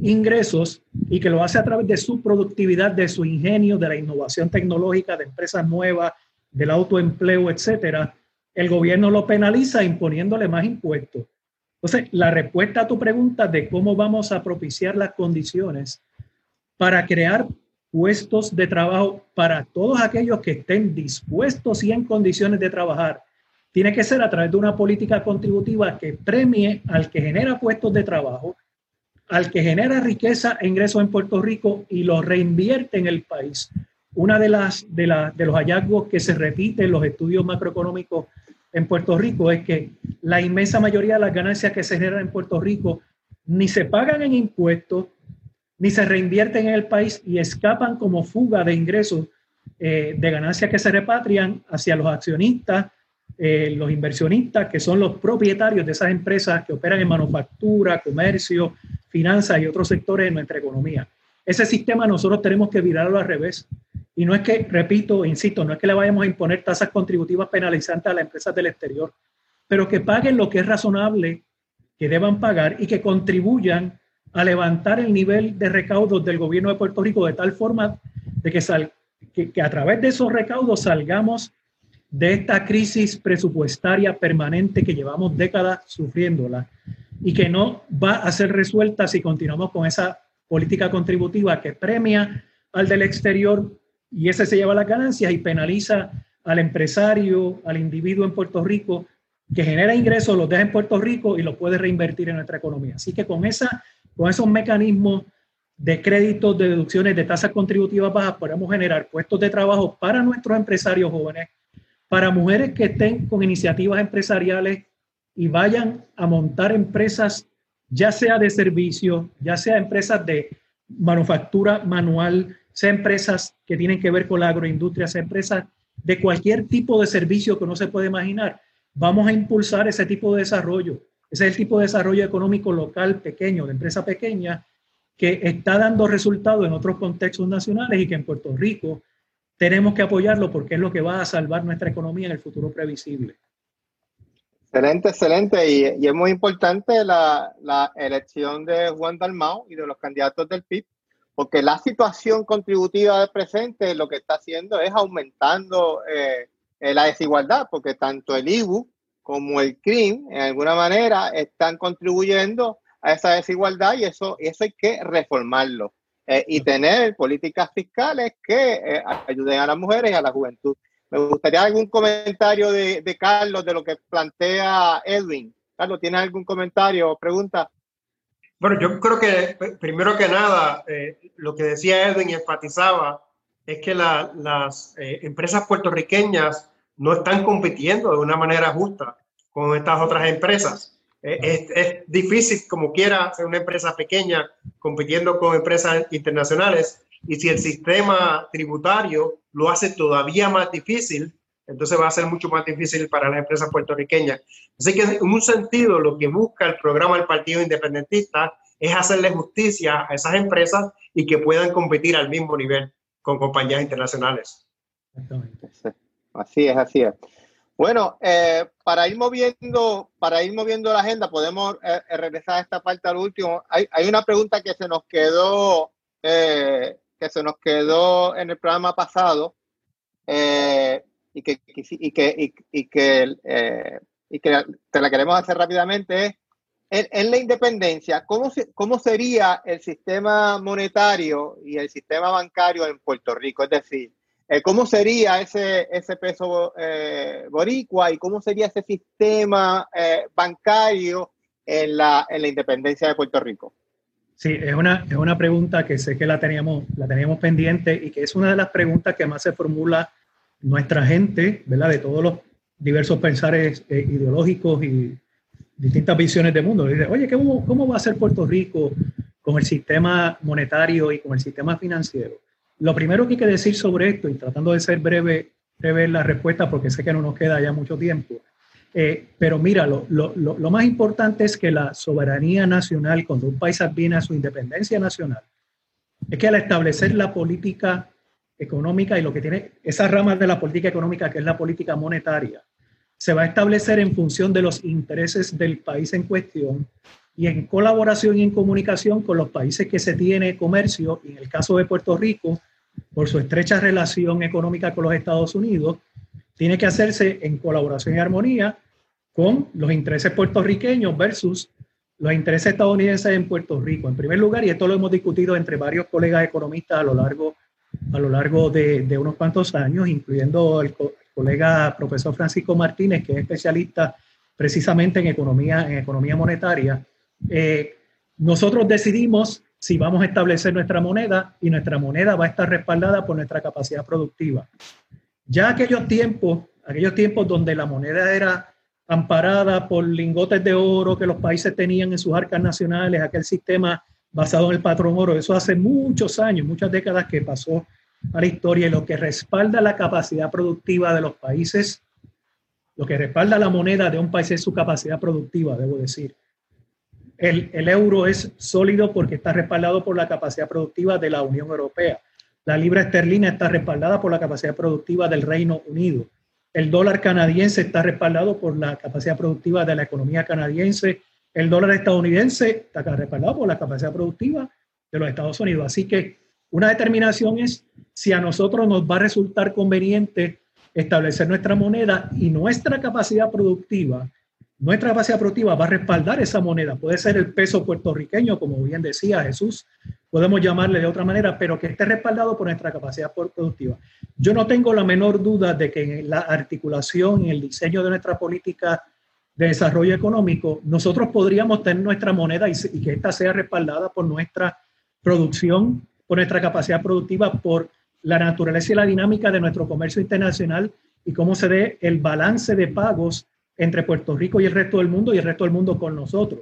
ingresos y que lo hace a través de su productividad, de su ingenio, de la innovación tecnológica, de empresas nuevas, del autoempleo, etcétera, el gobierno lo penaliza imponiéndole más impuestos. Entonces, la respuesta a tu pregunta de cómo vamos a propiciar las condiciones para crear puestos de trabajo para todos aquellos que estén dispuestos y en condiciones de trabajar tiene que ser a través de una política contributiva que premie al que genera puestos de trabajo, al que genera riqueza e ingresos en Puerto Rico y lo reinvierte en el país. Una de las de, de los hallazgos que se repite en los estudios macroeconómicos en Puerto Rico es que la inmensa mayoría de las ganancias que se generan en Puerto Rico ni se pagan en impuestos, ni se reinvierten en el país y escapan como fuga de ingresos eh, de ganancias que se repatrian hacia los accionistas eh, los inversionistas, que son los propietarios de esas empresas que operan en manufactura, comercio, finanzas y otros sectores de nuestra economía. Ese sistema nosotros tenemos que virarlo al revés. Y no es que, repito, insisto, no es que le vayamos a imponer tasas contributivas penalizantes a las empresas del exterior, pero que paguen lo que es razonable que deban pagar y que contribuyan a levantar el nivel de recaudos del gobierno de Puerto Rico de tal forma de que, sal, que, que a través de esos recaudos salgamos de esta crisis presupuestaria permanente que llevamos décadas sufriéndola y que no va a ser resuelta si continuamos con esa política contributiva que premia al del exterior y ese se lleva las ganancias y penaliza al empresario, al individuo en Puerto Rico que genera ingresos, los deja en Puerto Rico y los puede reinvertir en nuestra economía. Así que con, esa, con esos mecanismos de créditos, de deducciones, de tasas contributivas bajas, podemos generar puestos de trabajo para nuestros empresarios jóvenes para mujeres que estén con iniciativas empresariales y vayan a montar empresas, ya sea de servicio, ya sea empresas de manufactura manual, sea empresas que tienen que ver con la agroindustria, sea empresas de cualquier tipo de servicio que uno se puede imaginar. Vamos a impulsar ese tipo de desarrollo. Ese es el tipo de desarrollo económico local pequeño, de empresa pequeña, que está dando resultados en otros contextos nacionales y que en Puerto Rico tenemos que apoyarlo porque es lo que va a salvar nuestra economía en el futuro previsible. Excelente, excelente. Y, es muy importante la, elección de Juan Dalmau y de los candidatos del PIB, porque la situación contributiva del presente lo que está haciendo es aumentando eh, eh, la desigualdad, porque tanto el IBU como el CRIM, en alguna manera, están contribuyendo a esa desigualdad y eso, y eso hay que reformarlo. Eh, y tener políticas fiscales que eh, ayuden a las mujeres y a la juventud. Me gustaría algún comentario de, de, Carlos de lo que plantea Edwin. Carlos, ¿tienes algún comentario o pregunta? Bueno, yo creo que primero que nada, eh, lo que decía Edwin y enfatizaba es que las empresas puertorriqueñas no están compitiendo de una manera justa con estas otras empresas. Es, es, difícil, como quiera, ser una empresa pequeña compitiendo con empresas internacionales. Y si el sistema tributario lo hace todavía más difícil, entonces va a ser mucho más difícil para las empresas puertorriqueñas. Así que en un sentido, lo que busca el programa del Partido Independentista es hacerle justicia a esas empresas y que puedan competir al mismo nivel con compañías internacionales. Así es, así es. Bueno, eh, para ir moviendo, para ir moviendo la agenda, podemos eh, eh, regresar a esta parte al último. Hay, hay, una pregunta que se nos quedó, que se nos quedó en el programa pasado y que, y que, y, que, y que te la queremos hacer rápidamente. Es, en, la independencia, ¿cómo, ¿cómo sería el sistema monetario y el sistema bancario en Puerto Rico? Es decir, eh, ¿Cómo sería ese, ese peso eh, boricua y cómo sería ese sistema eh, bancario en la, en la independencia de Puerto Rico? Sí, es una, es una pregunta que sé que la teníamos, la teníamos pendiente y que es una de las preguntas que más se formula nuestra gente, ¿verdad? De todos los diversos pensares ideológicos y distintas visiones del mundo. Dice, oye, ¿cómo, ¿cómo va a ser Puerto Rico con el sistema monetario y con el sistema financiero? Lo primero que hay que decir sobre esto, y tratando de ser breve, breve la respuesta porque sé que no nos queda ya mucho tiempo, eh, pero mira, lo, lo, lo, más importante es que la soberanía nacional, cuando un país viene a su independencia nacional, es que al establecer la política económica y lo que tiene esa rama de la política económica, que es la política monetaria, se va a establecer en función de los intereses del país en cuestión y en colaboración y en comunicación con los países que se tiene comercio, y en el caso de Puerto Rico, por su estrecha relación económica con los Estados Unidos, tiene que hacerse en colaboración y armonía con los intereses puertorriqueños versus los intereses estadounidenses en Puerto Rico. En primer lugar, y esto lo hemos discutido entre varios colegas economistas a lo largo, a lo largo de, de unos cuantos años, incluyendo el colega profesor Francisco Martínez, que es especialista precisamente en economía, en economía monetaria, eh, nosotros decidimos si vamos a establecer nuestra moneda y nuestra moneda va a estar respaldada por nuestra capacidad productiva. Ya aquellos tiempos, aquellos tiempos donde la moneda era amparada por lingotes de oro que los países tenían en sus arcas nacionales, aquel sistema basado en el patrón oro, eso hace muchos años, muchas décadas que pasó a la historia y lo que respalda la capacidad productiva de los países, lo que respalda la moneda de un país es su capacidad productiva, debo decir. El, euro es sólido porque está respaldado por la capacidad productiva de la Unión Europea. La libra esterlina está respaldada por la capacidad productiva del Reino Unido. El dólar canadiense está respaldado por la capacidad productiva de la economía canadiense. El dólar estadounidense está respaldado por la capacidad productiva de los Estados Unidos. Así que una determinación es si a nosotros nos va a resultar conveniente establecer nuestra moneda y nuestra capacidad productiva nuestra capacidad productiva va a respaldar esa moneda. Puede ser el peso puertorriqueño, como bien decía Jesús, podemos llamarle de otra manera, pero que esté respaldado por nuestra capacidad productiva. Yo no tengo la menor duda de que en la articulación, en el diseño de nuestra política de desarrollo económico, nosotros podríamos tener nuestra moneda y, y que ésta sea respaldada por nuestra producción, por nuestra capacidad productiva, por la naturaleza y la dinámica de nuestro comercio internacional y cómo se dé el balance de pagos entre Puerto Rico y el resto del mundo y el resto del mundo con nosotros.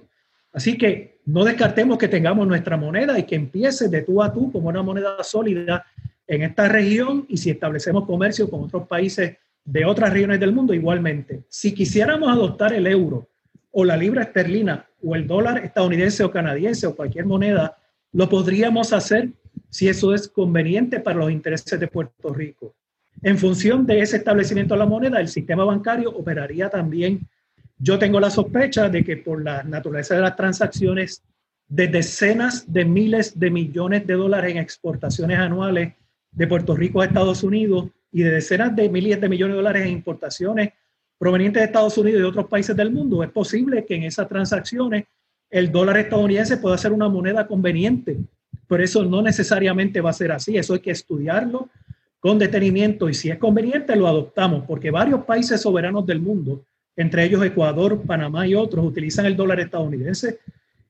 Así que no descartemos que tengamos nuestra moneda y que empiece de tú a tú como una moneda sólida en esta región y si establecemos comercio con otros países de otras regiones del mundo igualmente. Si quisiéramos adoptar el euro o la libra esterlina o el dólar estadounidense o canadiense o cualquier moneda, lo podríamos hacer si eso es conveniente para los intereses de Puerto Rico. En función de ese establecimiento de la moneda, el sistema bancario operaría también. Yo tengo la sospecha de que por la naturaleza de las transacciones de decenas de miles de millones de dólares en exportaciones anuales de Puerto Rico a Estados Unidos y de decenas de miles de millones de dólares en importaciones provenientes de Estados Unidos y otros países del mundo, es posible que en esas transacciones el dólar estadounidense pueda ser una moneda conveniente, pero eso no necesariamente va a ser así, eso hay que estudiarlo, con detenimiento y si es conveniente lo adoptamos, porque varios países soberanos del mundo, entre ellos Ecuador, Panamá y otros, utilizan el dólar estadounidense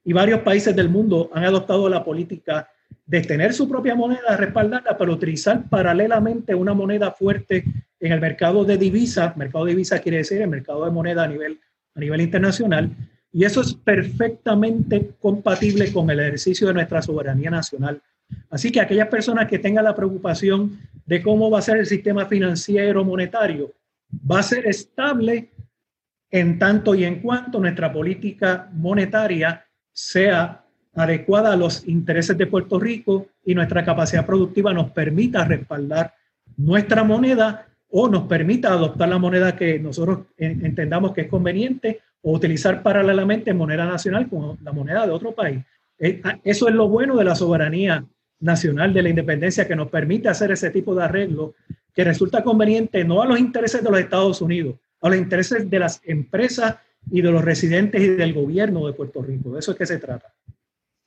y varios países del mundo han adoptado la política de tener su propia moneda respaldada, pero utilizar paralelamente una moneda fuerte en el mercado de divisas. Mercado de divisas quiere decir el mercado de moneda a nivel, a nivel internacional. Y eso es perfectamente compatible con el ejercicio de nuestra soberanía nacional. Así que aquellas personas que tengan la preocupación de cómo va a ser el sistema financiero monetario, va a ser estable en tanto y en cuanto nuestra política monetaria sea adecuada a los intereses de Puerto Rico y nuestra capacidad productiva nos permita respaldar nuestra moneda o nos permita adoptar la moneda que nosotros entendamos que es conveniente o utilizar paralelamente moneda nacional con la moneda de otro país. Eh, ah, eso es lo bueno de la soberanía nacional de la independencia que nos permite hacer ese tipo de arreglo que resulta conveniente no a los intereses de los Estados Unidos, a los intereses de las empresas y de los residentes y del gobierno de Puerto Rico. De eso es que se trata.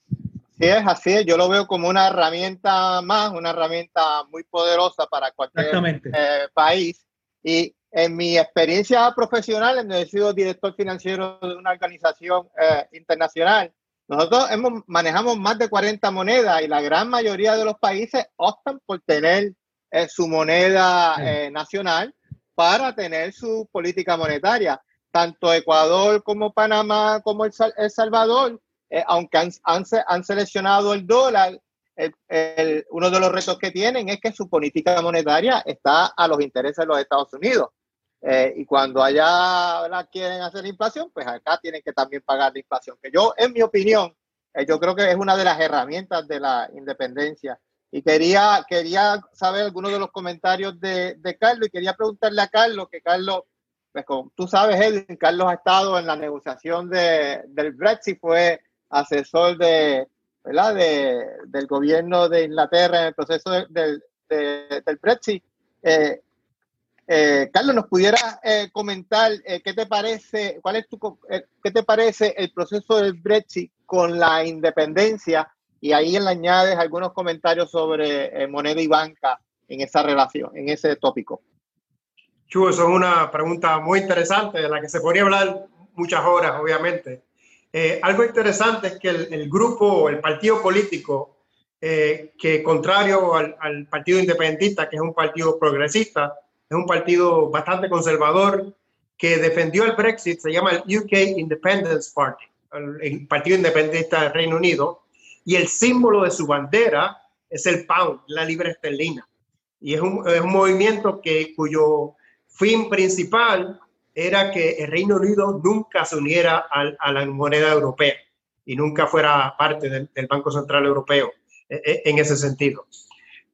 Sí, es así. Yo lo veo como una herramienta más, una herramienta muy poderosa para cualquier eh, país. Y en mi experiencia profesional, en he sido director financiero de una organización eh, internacional, nosotros hemos, manejamos más de 40 monedas y la gran mayoría de los países optan por tener eh, su moneda nacional para tener su política monetaria. Tanto Ecuador como Panamá como El Salvador eh, aunque han, han, seleccionado el dólar, uno de los retos que tienen es que su política monetaria está a los intereses de los Estados Unidos. Eh, y cuando allá la quieren hacer inflación, pues acá tienen que también pagar la inflación. Que yo, en mi opinión, eh, yo creo que es una de las herramientas de la independencia. Y quería, quería saber algunos de los comentarios de, de Carlos y quería preguntarle a Carlos, que Carlos, pues como tú sabes, Edwin, Carlos ha estado en la negociación de, del Brexit, fue asesor de, ¿verdad? De, del gobierno de Inglaterra en el proceso del Brexit. Eh, eh, Carlos, ¿nos pudiera eh, comentar qué te parece, cuál es tu, qué te parece el proceso del Brexit con la independencia? Y ahí le añades algunos comentarios sobre moneda y banca en esa relación, en ese tópico. Chuo, eso es una pregunta muy interesante de la que se podría hablar muchas horas, obviamente. Eh, algo interesante es que el, grupo, el partido político, eh, que contrario al, partido independentista, que es un partido progresista, es un partido bastante conservador, que defendió el Brexit, se llama el UK Independence Party, el, Partido Independentista del Reino Unido, y el símbolo de su bandera es el pound, la libra esterlina. Y es un, es un movimiento que, cuyo fin principal era que el Reino Unido nunca se uniera a, la moneda europea y nunca fuera parte del, Banco Central Europeo e, e, en ese sentido.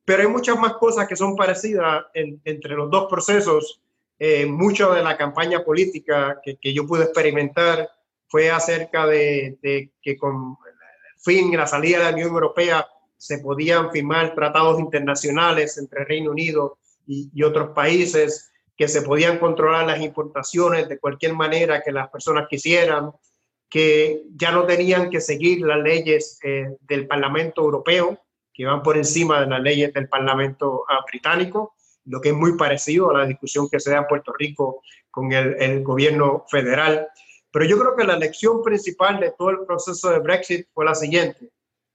Pero hay muchas más cosas que son parecidas entre los dos procesos. Eh, mucho de la campaña política que, yo pude experimentar fue acerca de, que con el fin, la salida de la Unión Europea, se podían firmar tratados internacionales entre Reino Unido y, otros países que se podían controlar las importaciones de cualquier manera que las personas quisieran, que ya no tenían que seguir las leyes eh, del Parlamento Europeo, que van por encima de las leyes del Parlamento ah, británico, lo que es muy parecido a la discusión que se da en Puerto Rico con el, el gobierno federal. Pero yo creo que la lección principal de todo el proceso de Brexit fue la siguiente.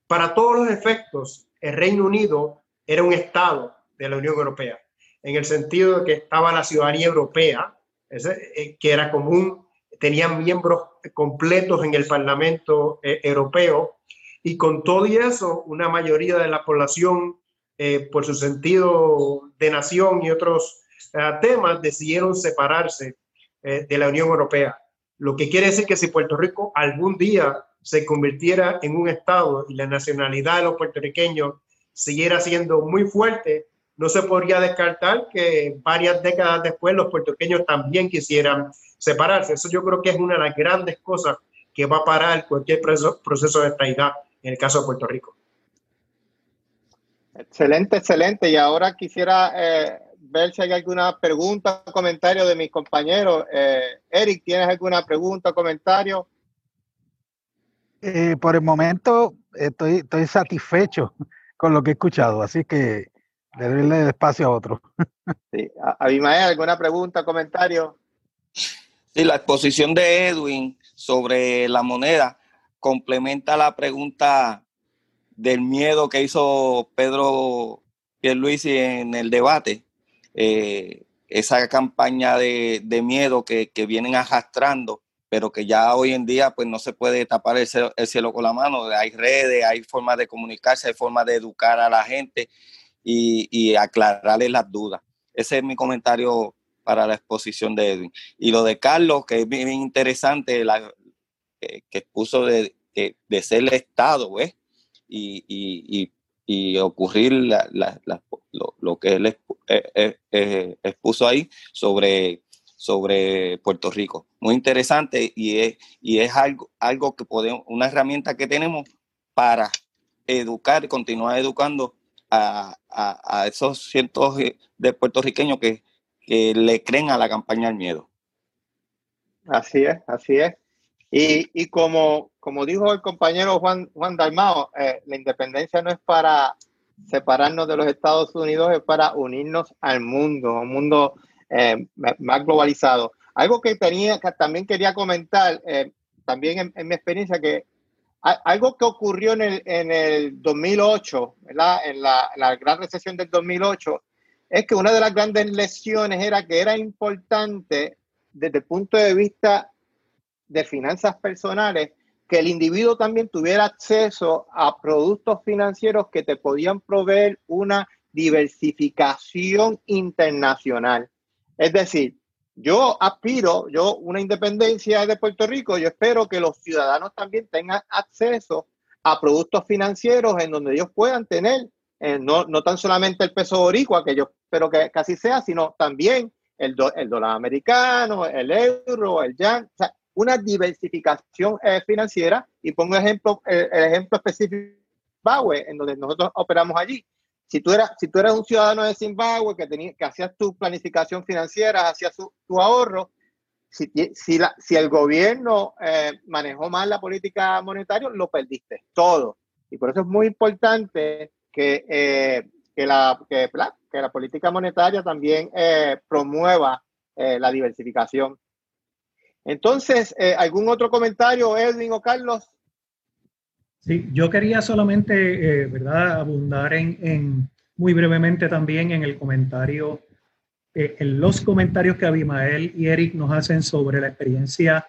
Para todos los efectos, el Reino Unido era un Estado de la Unión Europea en el sentido de que estaba la ciudadanía europea, eh, que era común, tenían miembros completos en el Parlamento eh, Europeo, y con todo y eso, una mayoría de la población, eh, por su sentido de nación y otros temas, decidieron separarse de la Unión Europea. Lo que quiere decir que si Puerto Rico algún día se convirtiera en un Estado y la nacionalidad de los puertorriqueños siguiera siendo muy fuerte, no se podría descartar que varias décadas después los puertorriqueños también quisieran separarse. Eso yo creo que es una de las grandes cosas que va a parar cualquier proceso, de estabilidad en el caso de Puerto Rico. Excelente, excelente. Y ahora quisiera eh, ver si hay alguna pregunta o comentario de mis compañeros. Eh, Eric, ¿tienes alguna pregunta o comentario? Eh, por el momento estoy, estoy satisfecho con lo que he escuchado, así que de espacio a otro. [LAUGHS] sí. Abimael, ¿alguna pregunta, comentario? Sí, la exposición de Edwin sobre la moneda complementa la pregunta del miedo que hizo Pedro Pierluisi en el debate. Eh, esa campaña de, miedo que, vienen arrastrando, pero que ya hoy en día pues no se puede tapar el cielo, el cielo con la mano. Hay redes, hay formas de comunicarse, hay formas de educar a la gente y, y aclararles las dudas. Ese es mi comentario para la exposición de Edwin. Y lo de Carlos, que es bien interesante, la, que, expuso de, de, ser el Estado, Y, y, y, ocurrir lo, que él expuso ahí sobre, sobre Puerto Rico. Muy interesante y es, y es algo, algo que podemos, una herramienta que tenemos para educar, continuar educando a, esos cientos de puertorriqueños que, le creen a la campaña del miedo. Así es, así es. Y, como, como dijo el compañero Juan, Juan Dalmao, eh, la independencia no es para separarnos de los Estados Unidos, es para unirnos al mundo, un mundo eh, más globalizado. Algo que tenía, que también quería comentar, eh, también en, en, mi experiencia, que algo que ocurrió en el, en el 2008, ¿verdad? En la, la, gran recesión del 2008, es que una de las grandes lecciones era que era importante desde el punto de vista de finanzas personales que el individuo también tuviera acceso a productos financieros que te podían proveer una diversificación internacional. Es decir, yo aspiro, yo una independencia de Puerto Rico, yo espero que los ciudadanos también tengan acceso a productos financieros en donde ellos puedan tener eh, no, no, tan solamente el peso boricua, que yo espero que casi sea, sino también el, el dólar americano, el euro, el yen, o sea, una diversificación eh, financiera. Y pongo ejemplo, el, ejemplo específico Zimbabue, en donde nosotros operamos allí. Si tú, eras, si tú eras un ciudadano de Zimbabue que, tenía, que hacías tu planificación financiera, hacías tu ahorro, si, si, la, si, el gobierno eh, manejó mal la política monetaria, lo perdiste todo. Y por eso es muy importante que, eh, que, la, que, la política monetaria también eh, promueva la diversificación. Entonces, ¿algún otro comentario, Edwin o Carlos? Sí, yo quería solamente, eh, ¿verdad?, abundar en, muy brevemente también en el comentario, eh, en los comentarios que Abimael y Eric nos hacen sobre la experiencia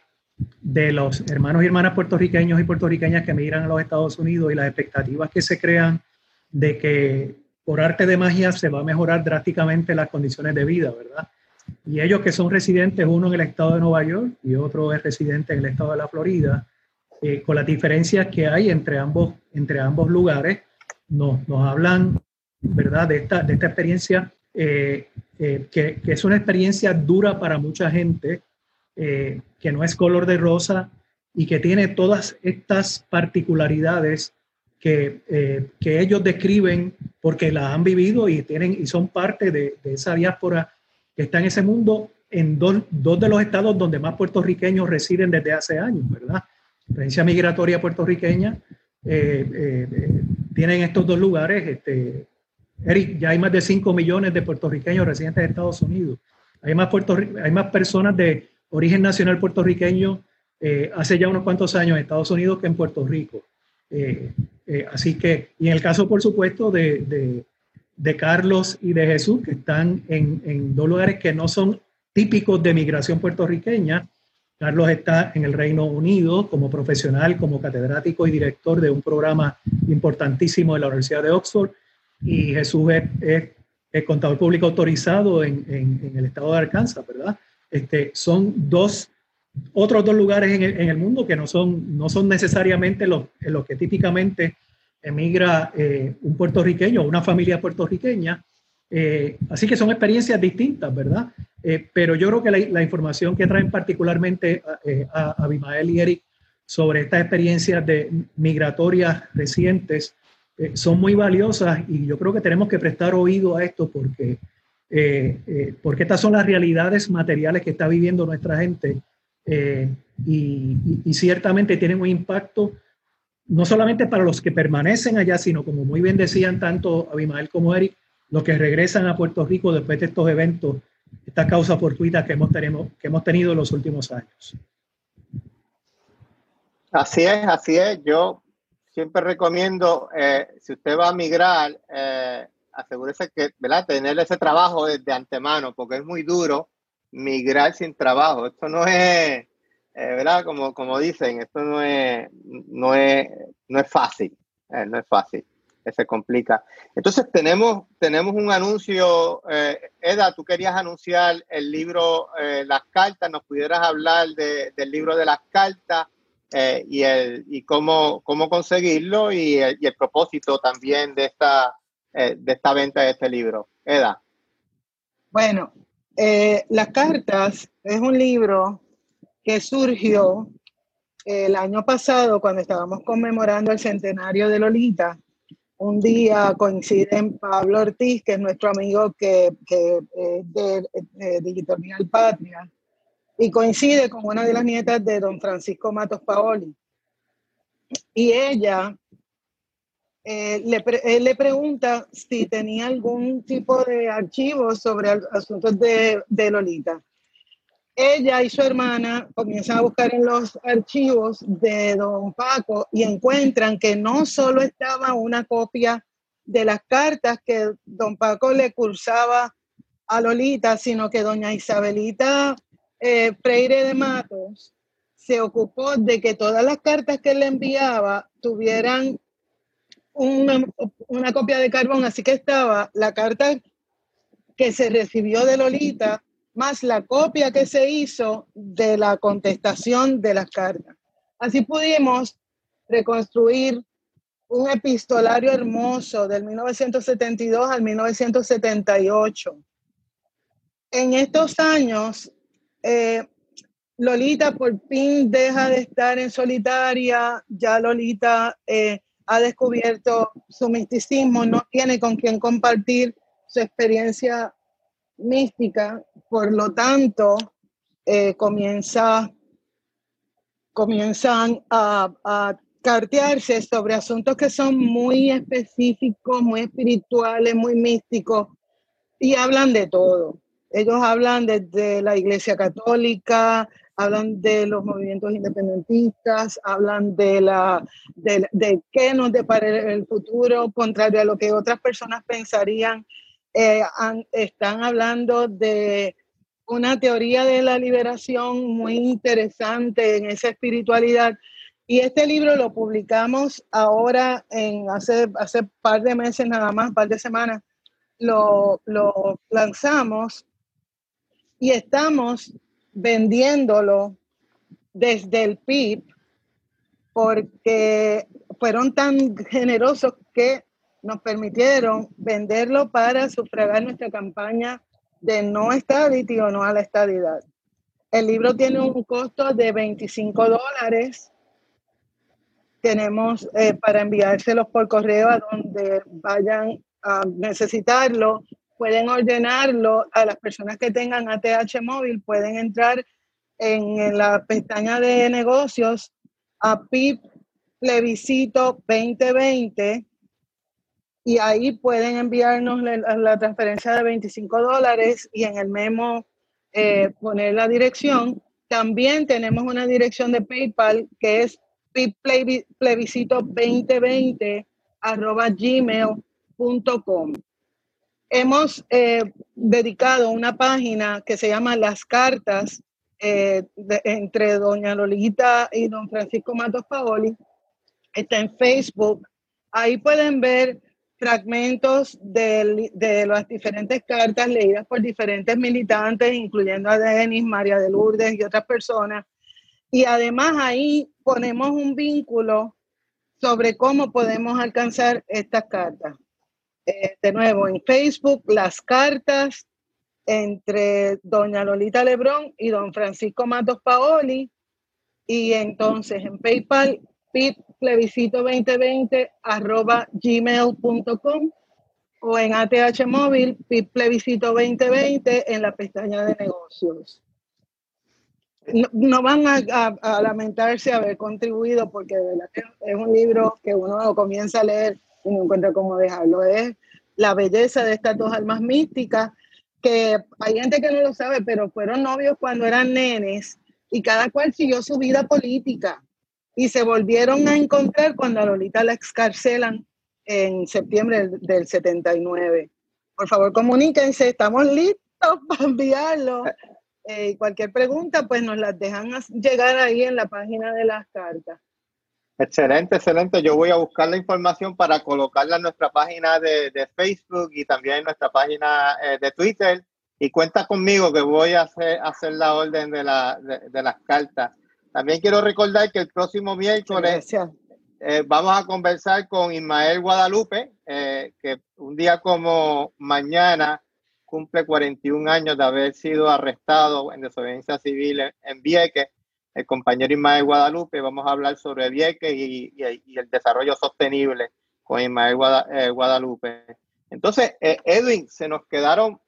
de los hermanos y hermanas puertorriqueños y puertorriqueñas que migran a los Estados Unidos y las expectativas que se crean de que por arte de magia se va a mejorar drásticamente las condiciones de vida, ¿verdad? Y ellos que son residentes, uno en el estado de Nueva York y otro es residente en el estado de la Florida, eh, con las diferencias que hay entre ambos, entre ambos lugares, nos, nos hablan, ¿verdad?, de esta, de esta experiencia, eh, eh, que, que, es una experiencia dura para mucha gente, que no es color de rosa y que tiene todas estas particularidades que, que ellos describen porque la han vivido y, tienen, y son parte de, de esa diáspora está en ese mundo en dos, dos, de los estados donde más puertorriqueños residen desde hace años, ¿verdad? experiencia migratoria puertorriqueña, eh, eh, eh, tienen estos dos lugares. Este, Eric, ya hay más de 5 millones de puertorriqueños residentes de Estados Unidos. Hay más, hay más personas de origen nacional puertorriqueño hace ya unos cuantos años en Estados Unidos que en Puerto Rico. así que, y en el caso, por supuesto, de, de Carlos y de Jesús, que están en, en, dos lugares que no son típicos de migración puertorriqueña, Carlos está en el Reino Unido como profesional, como catedrático y director de un programa importantísimo de la Universidad de Oxford. Y Jesús es, es, contador público autorizado en, en, el estado de Arkansas, ¿verdad? Este, son dos, otros dos lugares en el, en el mundo que no son, no son necesariamente los, en los que típicamente emigra eh, un puertorriqueño una familia puertorriqueña. Eh, así que son experiencias distintas, ¿verdad? Eh, pero yo creo que la, información que traen particularmente eh, a, Abimael y Eric sobre estas experiencias de migratorias recientes son muy valiosas y yo creo que tenemos que prestar oído a esto porque, porque estas son las realidades materiales que está viviendo nuestra gente y, y, ciertamente tienen un impacto no solamente para los que permanecen allá, sino como muy bien decían tanto Abimael como Eric, los que regresan a Puerto Rico después de estos eventos esta causa fortuita que hemos, tenemos, que hemos tenido en los últimos años. Así es, así es. Yo siempre recomiendo, eh, si usted va a migrar, eh, asegúrese que, ¿verdad? Tener ese trabajo desde antemano, porque es muy duro migrar sin trabajo. Esto no es, eh, ¿verdad? Como, como dicen, esto no es, no es, no es fácil, no es fácil se complica. Entonces tenemos, tenemos un anuncio, eh, Eda, tú querías anunciar el libro eh, Las Cartas, nos pudieras hablar del libro de las cartas eh, y, el, y cómo, cómo conseguirlo y el, propósito también de esta, de esta venta de este libro. Eda. Bueno, eh, Las Cartas es un libro que surgió el año pasado cuando estábamos conmemorando el centenario de Lolita. Un día coinciden Pablo Ortiz, que es nuestro amigo que, que es de, de Editorial Patria, y coincide con una de las nietas de don Francisco Matos Paoli. Y ella eh, le, él le pregunta si tenía algún tipo de archivo sobre asuntos de, de, Lolita. Ella y su hermana comienzan a buscar en los archivos de don Paco y encuentran que no solo estaba una copia de las cartas que don Paco le cursaba a Lolita, sino que doña Isabelita eh, Freire de Matos se ocupó de que todas las cartas que le enviaba tuvieran una, una, copia de carbón, así que estaba la carta que se recibió de Lolita más la copia que se hizo de la contestación de las cartas. Así pudimos reconstruir un epistolario hermoso del 1972 al 1978. En estos años eh, Lolita por fin deja de estar en solitaria, ya Lolita eh, ha descubierto su misticismo, no tiene con quien compartir su experiencia mística, por lo tanto, eh, comienza, comienzan a, a cartearse sobre asuntos que son muy específicos, muy espirituales, muy místicos, y hablan de todo. Ellos hablan desde la Iglesia Católica, hablan de los movimientos independentistas, hablan de, la, de, de qué nos depara el futuro, contrario a lo que otras personas pensarían. Eh, están hablando de una teoría de la liberación muy interesante en esa espiritualidad. Y este libro lo publicamos ahora en hace, hace par de meses nada más, par de semanas, lo, lo lanzamos y estamos vendiéndolo desde el PIB porque fueron tan generosos que nos permitieron venderlo para sufragar nuestra campaña de no estadity o no a la estadidad. El libro tiene un costo de 25 dólares. Tenemos eh, para enviárselos por correo a donde vayan a necesitarlo pueden ordenarlo a las personas que tengan ATH móvil, pueden entrar en, la pestaña de negocios a PIP plebiscito 2020 y ahí pueden enviarnos la, transferencia de 25 dólares y en el memo eh, poner la dirección. También tenemos una dirección de PayPal que es plebiscito 2020 arroba gmail.com hemos eh, dedicado una página que se llama Las Cartas eh, entre doña Lolita y don Francisco Matos Paoli. Está en Facebook. Ahí pueden ver fragmentos de, de, las diferentes cartas leídas por diferentes militantes, incluyendo a Denis, María de Lourdes y otras personas. Y además ahí ponemos un vínculo sobre cómo podemos alcanzar estas cartas. Eh, de nuevo en Facebook las cartas entre doña Lolita Lebrón y don Francisco Matos Paoli y entonces en PayPal plebiscito2020 arroba gmail.com o en ATH móvil plebiscito 2020 en la pestaña de negocios. No, van a, a, lamentarse haber contribuido porque de verdad es un libro que uno comienza a leer y no encuentra cómo dejarlo. Es la belleza de estas dos almas místicas, que hay gente que no lo sabe, pero fueron novios cuando eran nenes y cada cual siguió su vida política y se volvieron a encontrar cuando a Lolita la excarcelan en septiembre del, 79. Por favor, comuníquense, estamos listos [LAUGHS] para enviarlo. Eh, cualquier pregunta, pues nos las dejan llegar ahí en la página de las cartas. Excelente, excelente. Yo voy a buscar la información para colocarla en nuestra página de, Facebook y también en nuestra página eh, de Twitter. Y cuenta conmigo que voy a hacer, la orden de, las cartas. También quiero recordar que el próximo miércoles eh, vamos a conversar con Ismael Guadalupe, eh, que un día como mañana cumple 41 años de haber sido arrestado en desobediencia civil en, Vieques, el compañero Ismael Guadalupe. Vamos a hablar sobre Vieques y, el desarrollo sostenible con Ismael eh, Guadalupe. Entonces, Edwin, se nos quedaron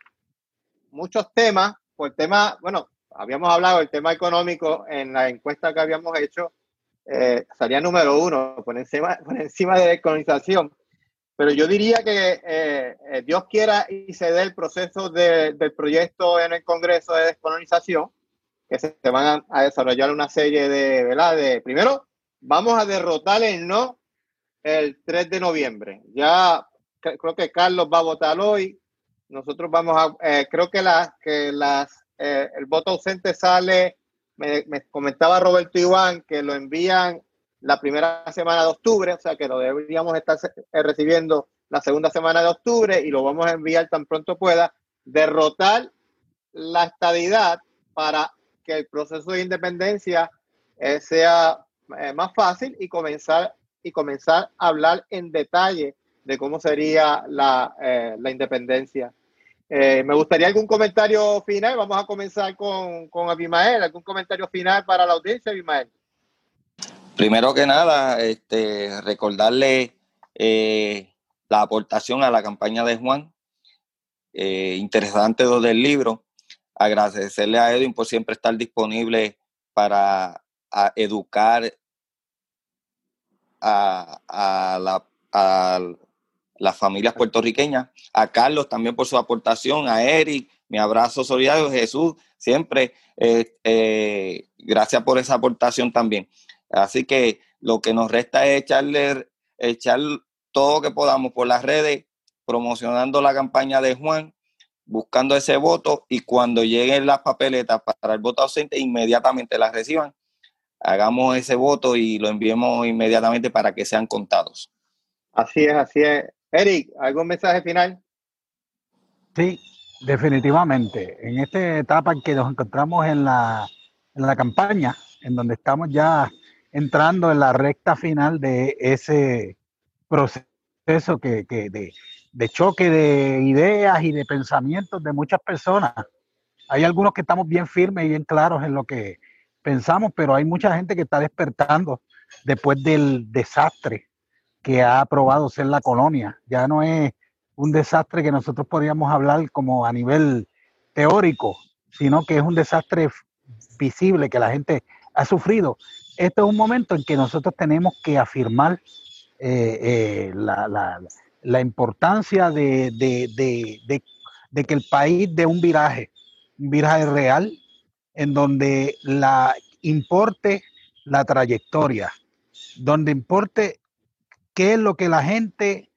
muchos temas. Por tema, bueno, habíamos hablado del tema económico en la encuesta que habíamos hecho, eh, salía número uno, por encima, [LAUGHS] por encima de la descolonización. Pero yo diría que eh, eh, Dios quiera y se dé el proceso del proyecto en el Congreso de descolonización, que se, van a, desarrollar una serie de, ¿verdad? De, primero, vamos a derrotar el no el 3 de noviembre. Ya creo que Carlos va a votar hoy. Nosotros vamos a, creo que, las que las, el voto ausente sale me, comentaba Roberto Iván que lo envían la primera semana de octubre, o sea que lo deberíamos estar eh, recibiendo la segunda semana de octubre y lo vamos a enviar tan pronto pueda, derrotar la estadidad para que el proceso de independencia eh, sea eh, más fácil y comenzar, y comenzar a hablar en detalle de cómo sería la, la independencia eh, me gustaría algún comentario final. Vamos a comenzar con, con Abimael. ¿Algún comentario final para la audiencia, Abimael? Primero que nada, este, recordarle eh, la aportación a la campaña de Juan. Eh, interesante lo del libro. Agradecerle a Edwin por siempre estar disponible para educar a, a, la, a, las familias puertorriqueñas, a Carlos también por su aportación, a Eric, mi abrazo solidario, Jesús, siempre, eh, eh, gracias por esa aportación también. Así que lo que nos resta es echarle, echar todo lo que podamos por las redes, promocionando la campaña de Juan, buscando ese voto y cuando lleguen las papeletas para el voto ausente, inmediatamente las reciban. Hagamos ese voto y lo enviemos inmediatamente para que sean contados. Así es, así es. Eric, ¿algún mensaje final? Sí, definitivamente. En esta etapa en que nos encontramos en la, en la campaña, en donde estamos ya entrando en la recta final de ese proceso que, que de, de, choque de ideas y de pensamientos de muchas personas. Hay algunos que estamos bien firmes y bien claros en lo que pensamos, pero hay mucha gente que está despertando después del desastre que ha probado ser la colonia. Ya no es un desastre que nosotros podríamos hablar como a nivel teórico, sino que es un desastre visible que la gente ha sufrido. Este es un momento en que nosotros tenemos que afirmar eh, eh, la, importancia de, de, que el país dé un viraje, un viraje real, en donde la importe la trayectoria, donde importe qué es lo que la gente,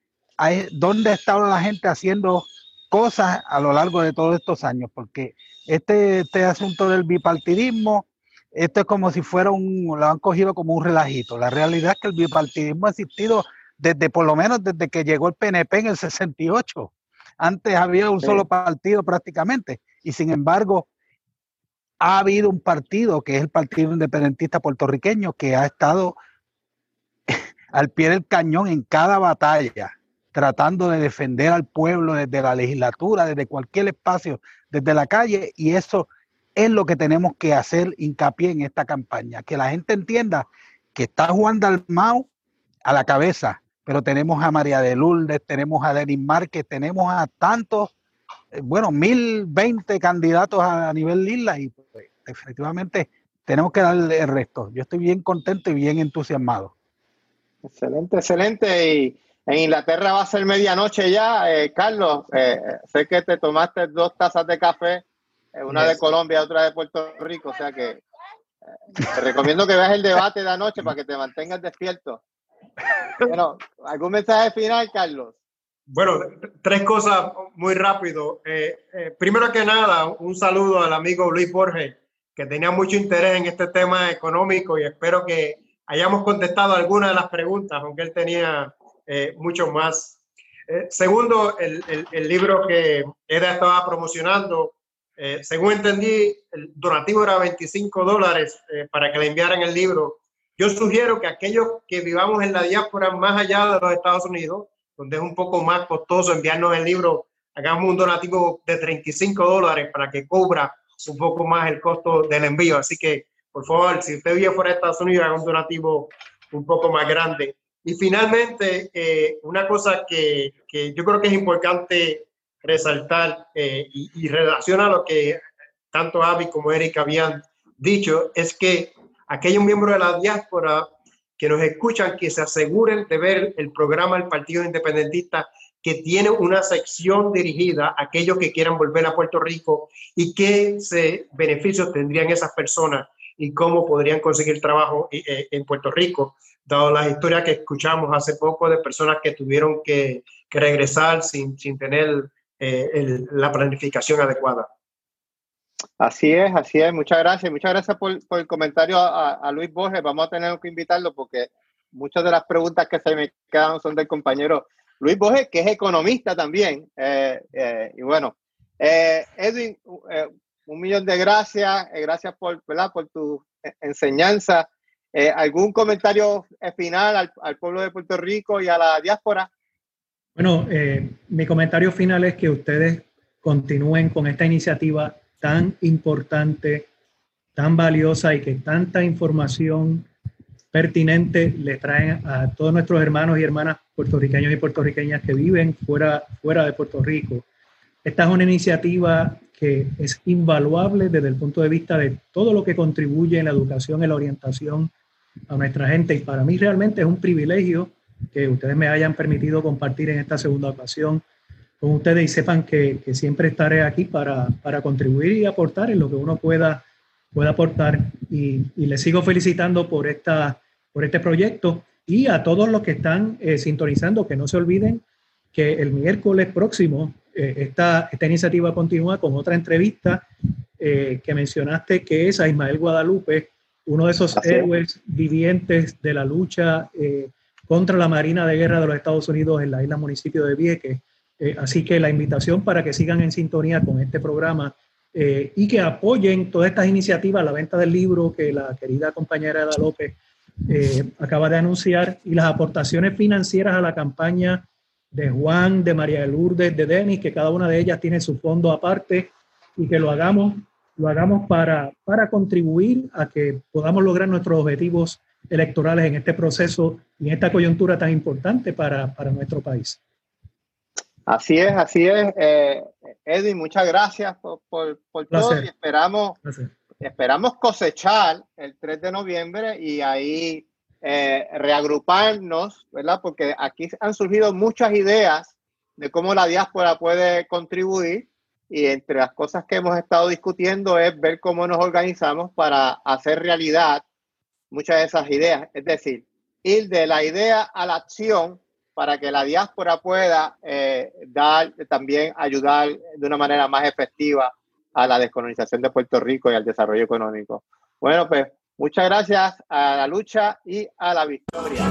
dónde ha estado la gente haciendo cosas a lo largo de todos estos años, porque este, este asunto del bipartidismo, esto es como si fuera un, lo han cogido como un relajito. La realidad es que el bipartidismo ha existido desde, por lo menos desde que llegó el PNP en el 68. Antes había un solo partido prácticamente, y sin embargo, ha habido un partido que es el Partido Independentista Puertorriqueño que ha estado al pie del cañón en cada batalla, tratando de defender al pueblo desde la legislatura, desde cualquier espacio, desde la calle, y eso es lo que tenemos que hacer hincapié en esta campaña, que la gente entienda que está Juan Dalmau a la cabeza, pero tenemos a María de Lourdes, tenemos a Denis Márquez, tenemos a tantos, eh, bueno, mil veinte candidatos a, nivel isla y pues, efectivamente tenemos que darle el resto. Yo estoy bien contento y bien entusiasmado. Excelente, excelente. Y en Inglaterra va a ser medianoche ya. Eh, Carlos, eh, sé que te tomaste dos tazas de café, eh, una de Colombia, otra de Puerto Rico, o sea que te recomiendo que veas el debate de anoche para que te mantengas despierto. Bueno, ¿algún mensaje final, Carlos? Bueno, tres cosas muy rápido. primero que nada, un saludo al amigo Luis Borges, que tenía mucho interés en este tema económico y espero que hayamos contestado algunas de las preguntas, aunque él tenía eh, mucho más. Eh, segundo, el, libro que Eda estaba promocionando, eh, según entendí, el donativo era 25 dólares para que le enviaran el libro. Yo sugiero que aquellos que vivamos en la diáspora más allá de los Estados Unidos, donde es un poco más costoso enviarnos el libro hagamos un donativo de 35 dólares para que cobra un poco más el costo del envío. Así que, por favor, si usted vive fuera de Estados Unidos, haga un donativo un poco más grande. Y finalmente, eh, una cosa que, que, yo creo que es importante resaltar eh, y, y relaciona a lo que tanto Avi como Eric habían dicho, es que aquellos miembros de la diáspora que nos escuchan, que se aseguren de ver el programa del Partido Independentista que tiene una sección dirigida a aquellos que quieran volver a Puerto Rico y qué beneficios tendrían esas personas y cómo podrían conseguir trabajo eh, eh, en Puerto Rico, dado las historias que escuchamos hace poco de personas que tuvieron que, regresar sin, sin tener eh, la planificación adecuada. Así es, así es. Muchas gracias. Muchas gracias por, el comentario a, Luis Borges. Vamos a tener que invitarlo porque muchas de las preguntas que se me quedan son del compañero Luis Borges, que es economista también. y bueno, Edwin, un millón de gracias, eh, gracias por, por tu eh, enseñanza. Eh, ¿Algún comentario final al, pueblo de Puerto Rico y a la diáspora? Bueno, mi comentario final es que ustedes continúen con esta iniciativa tan importante, tan valiosa y que tanta información pertinente le traen a todos nuestros hermanos y hermanas puertorriqueños y puertorriqueñas que viven fuera, fuera de Puerto Rico. Esta es una iniciativa que es invaluable desde el punto de vista de todo lo que contribuye en la educación, en la orientación a nuestra gente. Y para mí realmente es un privilegio que ustedes me hayan permitido compartir en esta segunda ocasión con ustedes y sepan que, que siempre estaré aquí para, para, contribuir y aportar en lo que uno pueda, pueda aportar. Y, y les sigo felicitando por, esta, por este proyecto y a todos los que están eh, sintonizando, que no se olviden que el miércoles próximo eh, esta, esta, iniciativa continúa con otra entrevista eh, que mencionaste, que es a Ismael Guadalupe, uno de esos héroes vivientes de la lucha eh, contra la Marina de Guerra de los Estados Unidos en la isla municipio de Vieques. así que la invitación para que sigan en sintonía con este programa y que apoyen todas estas iniciativas, la venta del libro que la querida compañera Eda López acaba de anunciar y las aportaciones financieras a la campaña de Juan, de María de Lourdes, de Denis, que cada una de ellas tiene su fondo aparte y que lo hagamos, lo hagamos para, para contribuir a que podamos lograr nuestros objetivos electorales en este proceso y en esta coyuntura tan importante para, para nuestro país. Así es, así es. Eh, Edwin, muchas gracias por, por, por todo y esperamos, esperamos cosechar el 3 de noviembre y ahí eh, reagruparnos, ¿verdad? Porque aquí han surgido muchas ideas de cómo la diáspora puede contribuir y entre las cosas que hemos estado discutiendo es ver cómo nos organizamos para hacer realidad muchas de esas ideas, es decir, ir de la idea a la acción para que la diáspora pueda eh, dar, también ayudar de una manera más efectiva a la descolonización de Puerto Rico y al desarrollo económico. Bueno, pues Muchas gracias a la lucha y a la victoria.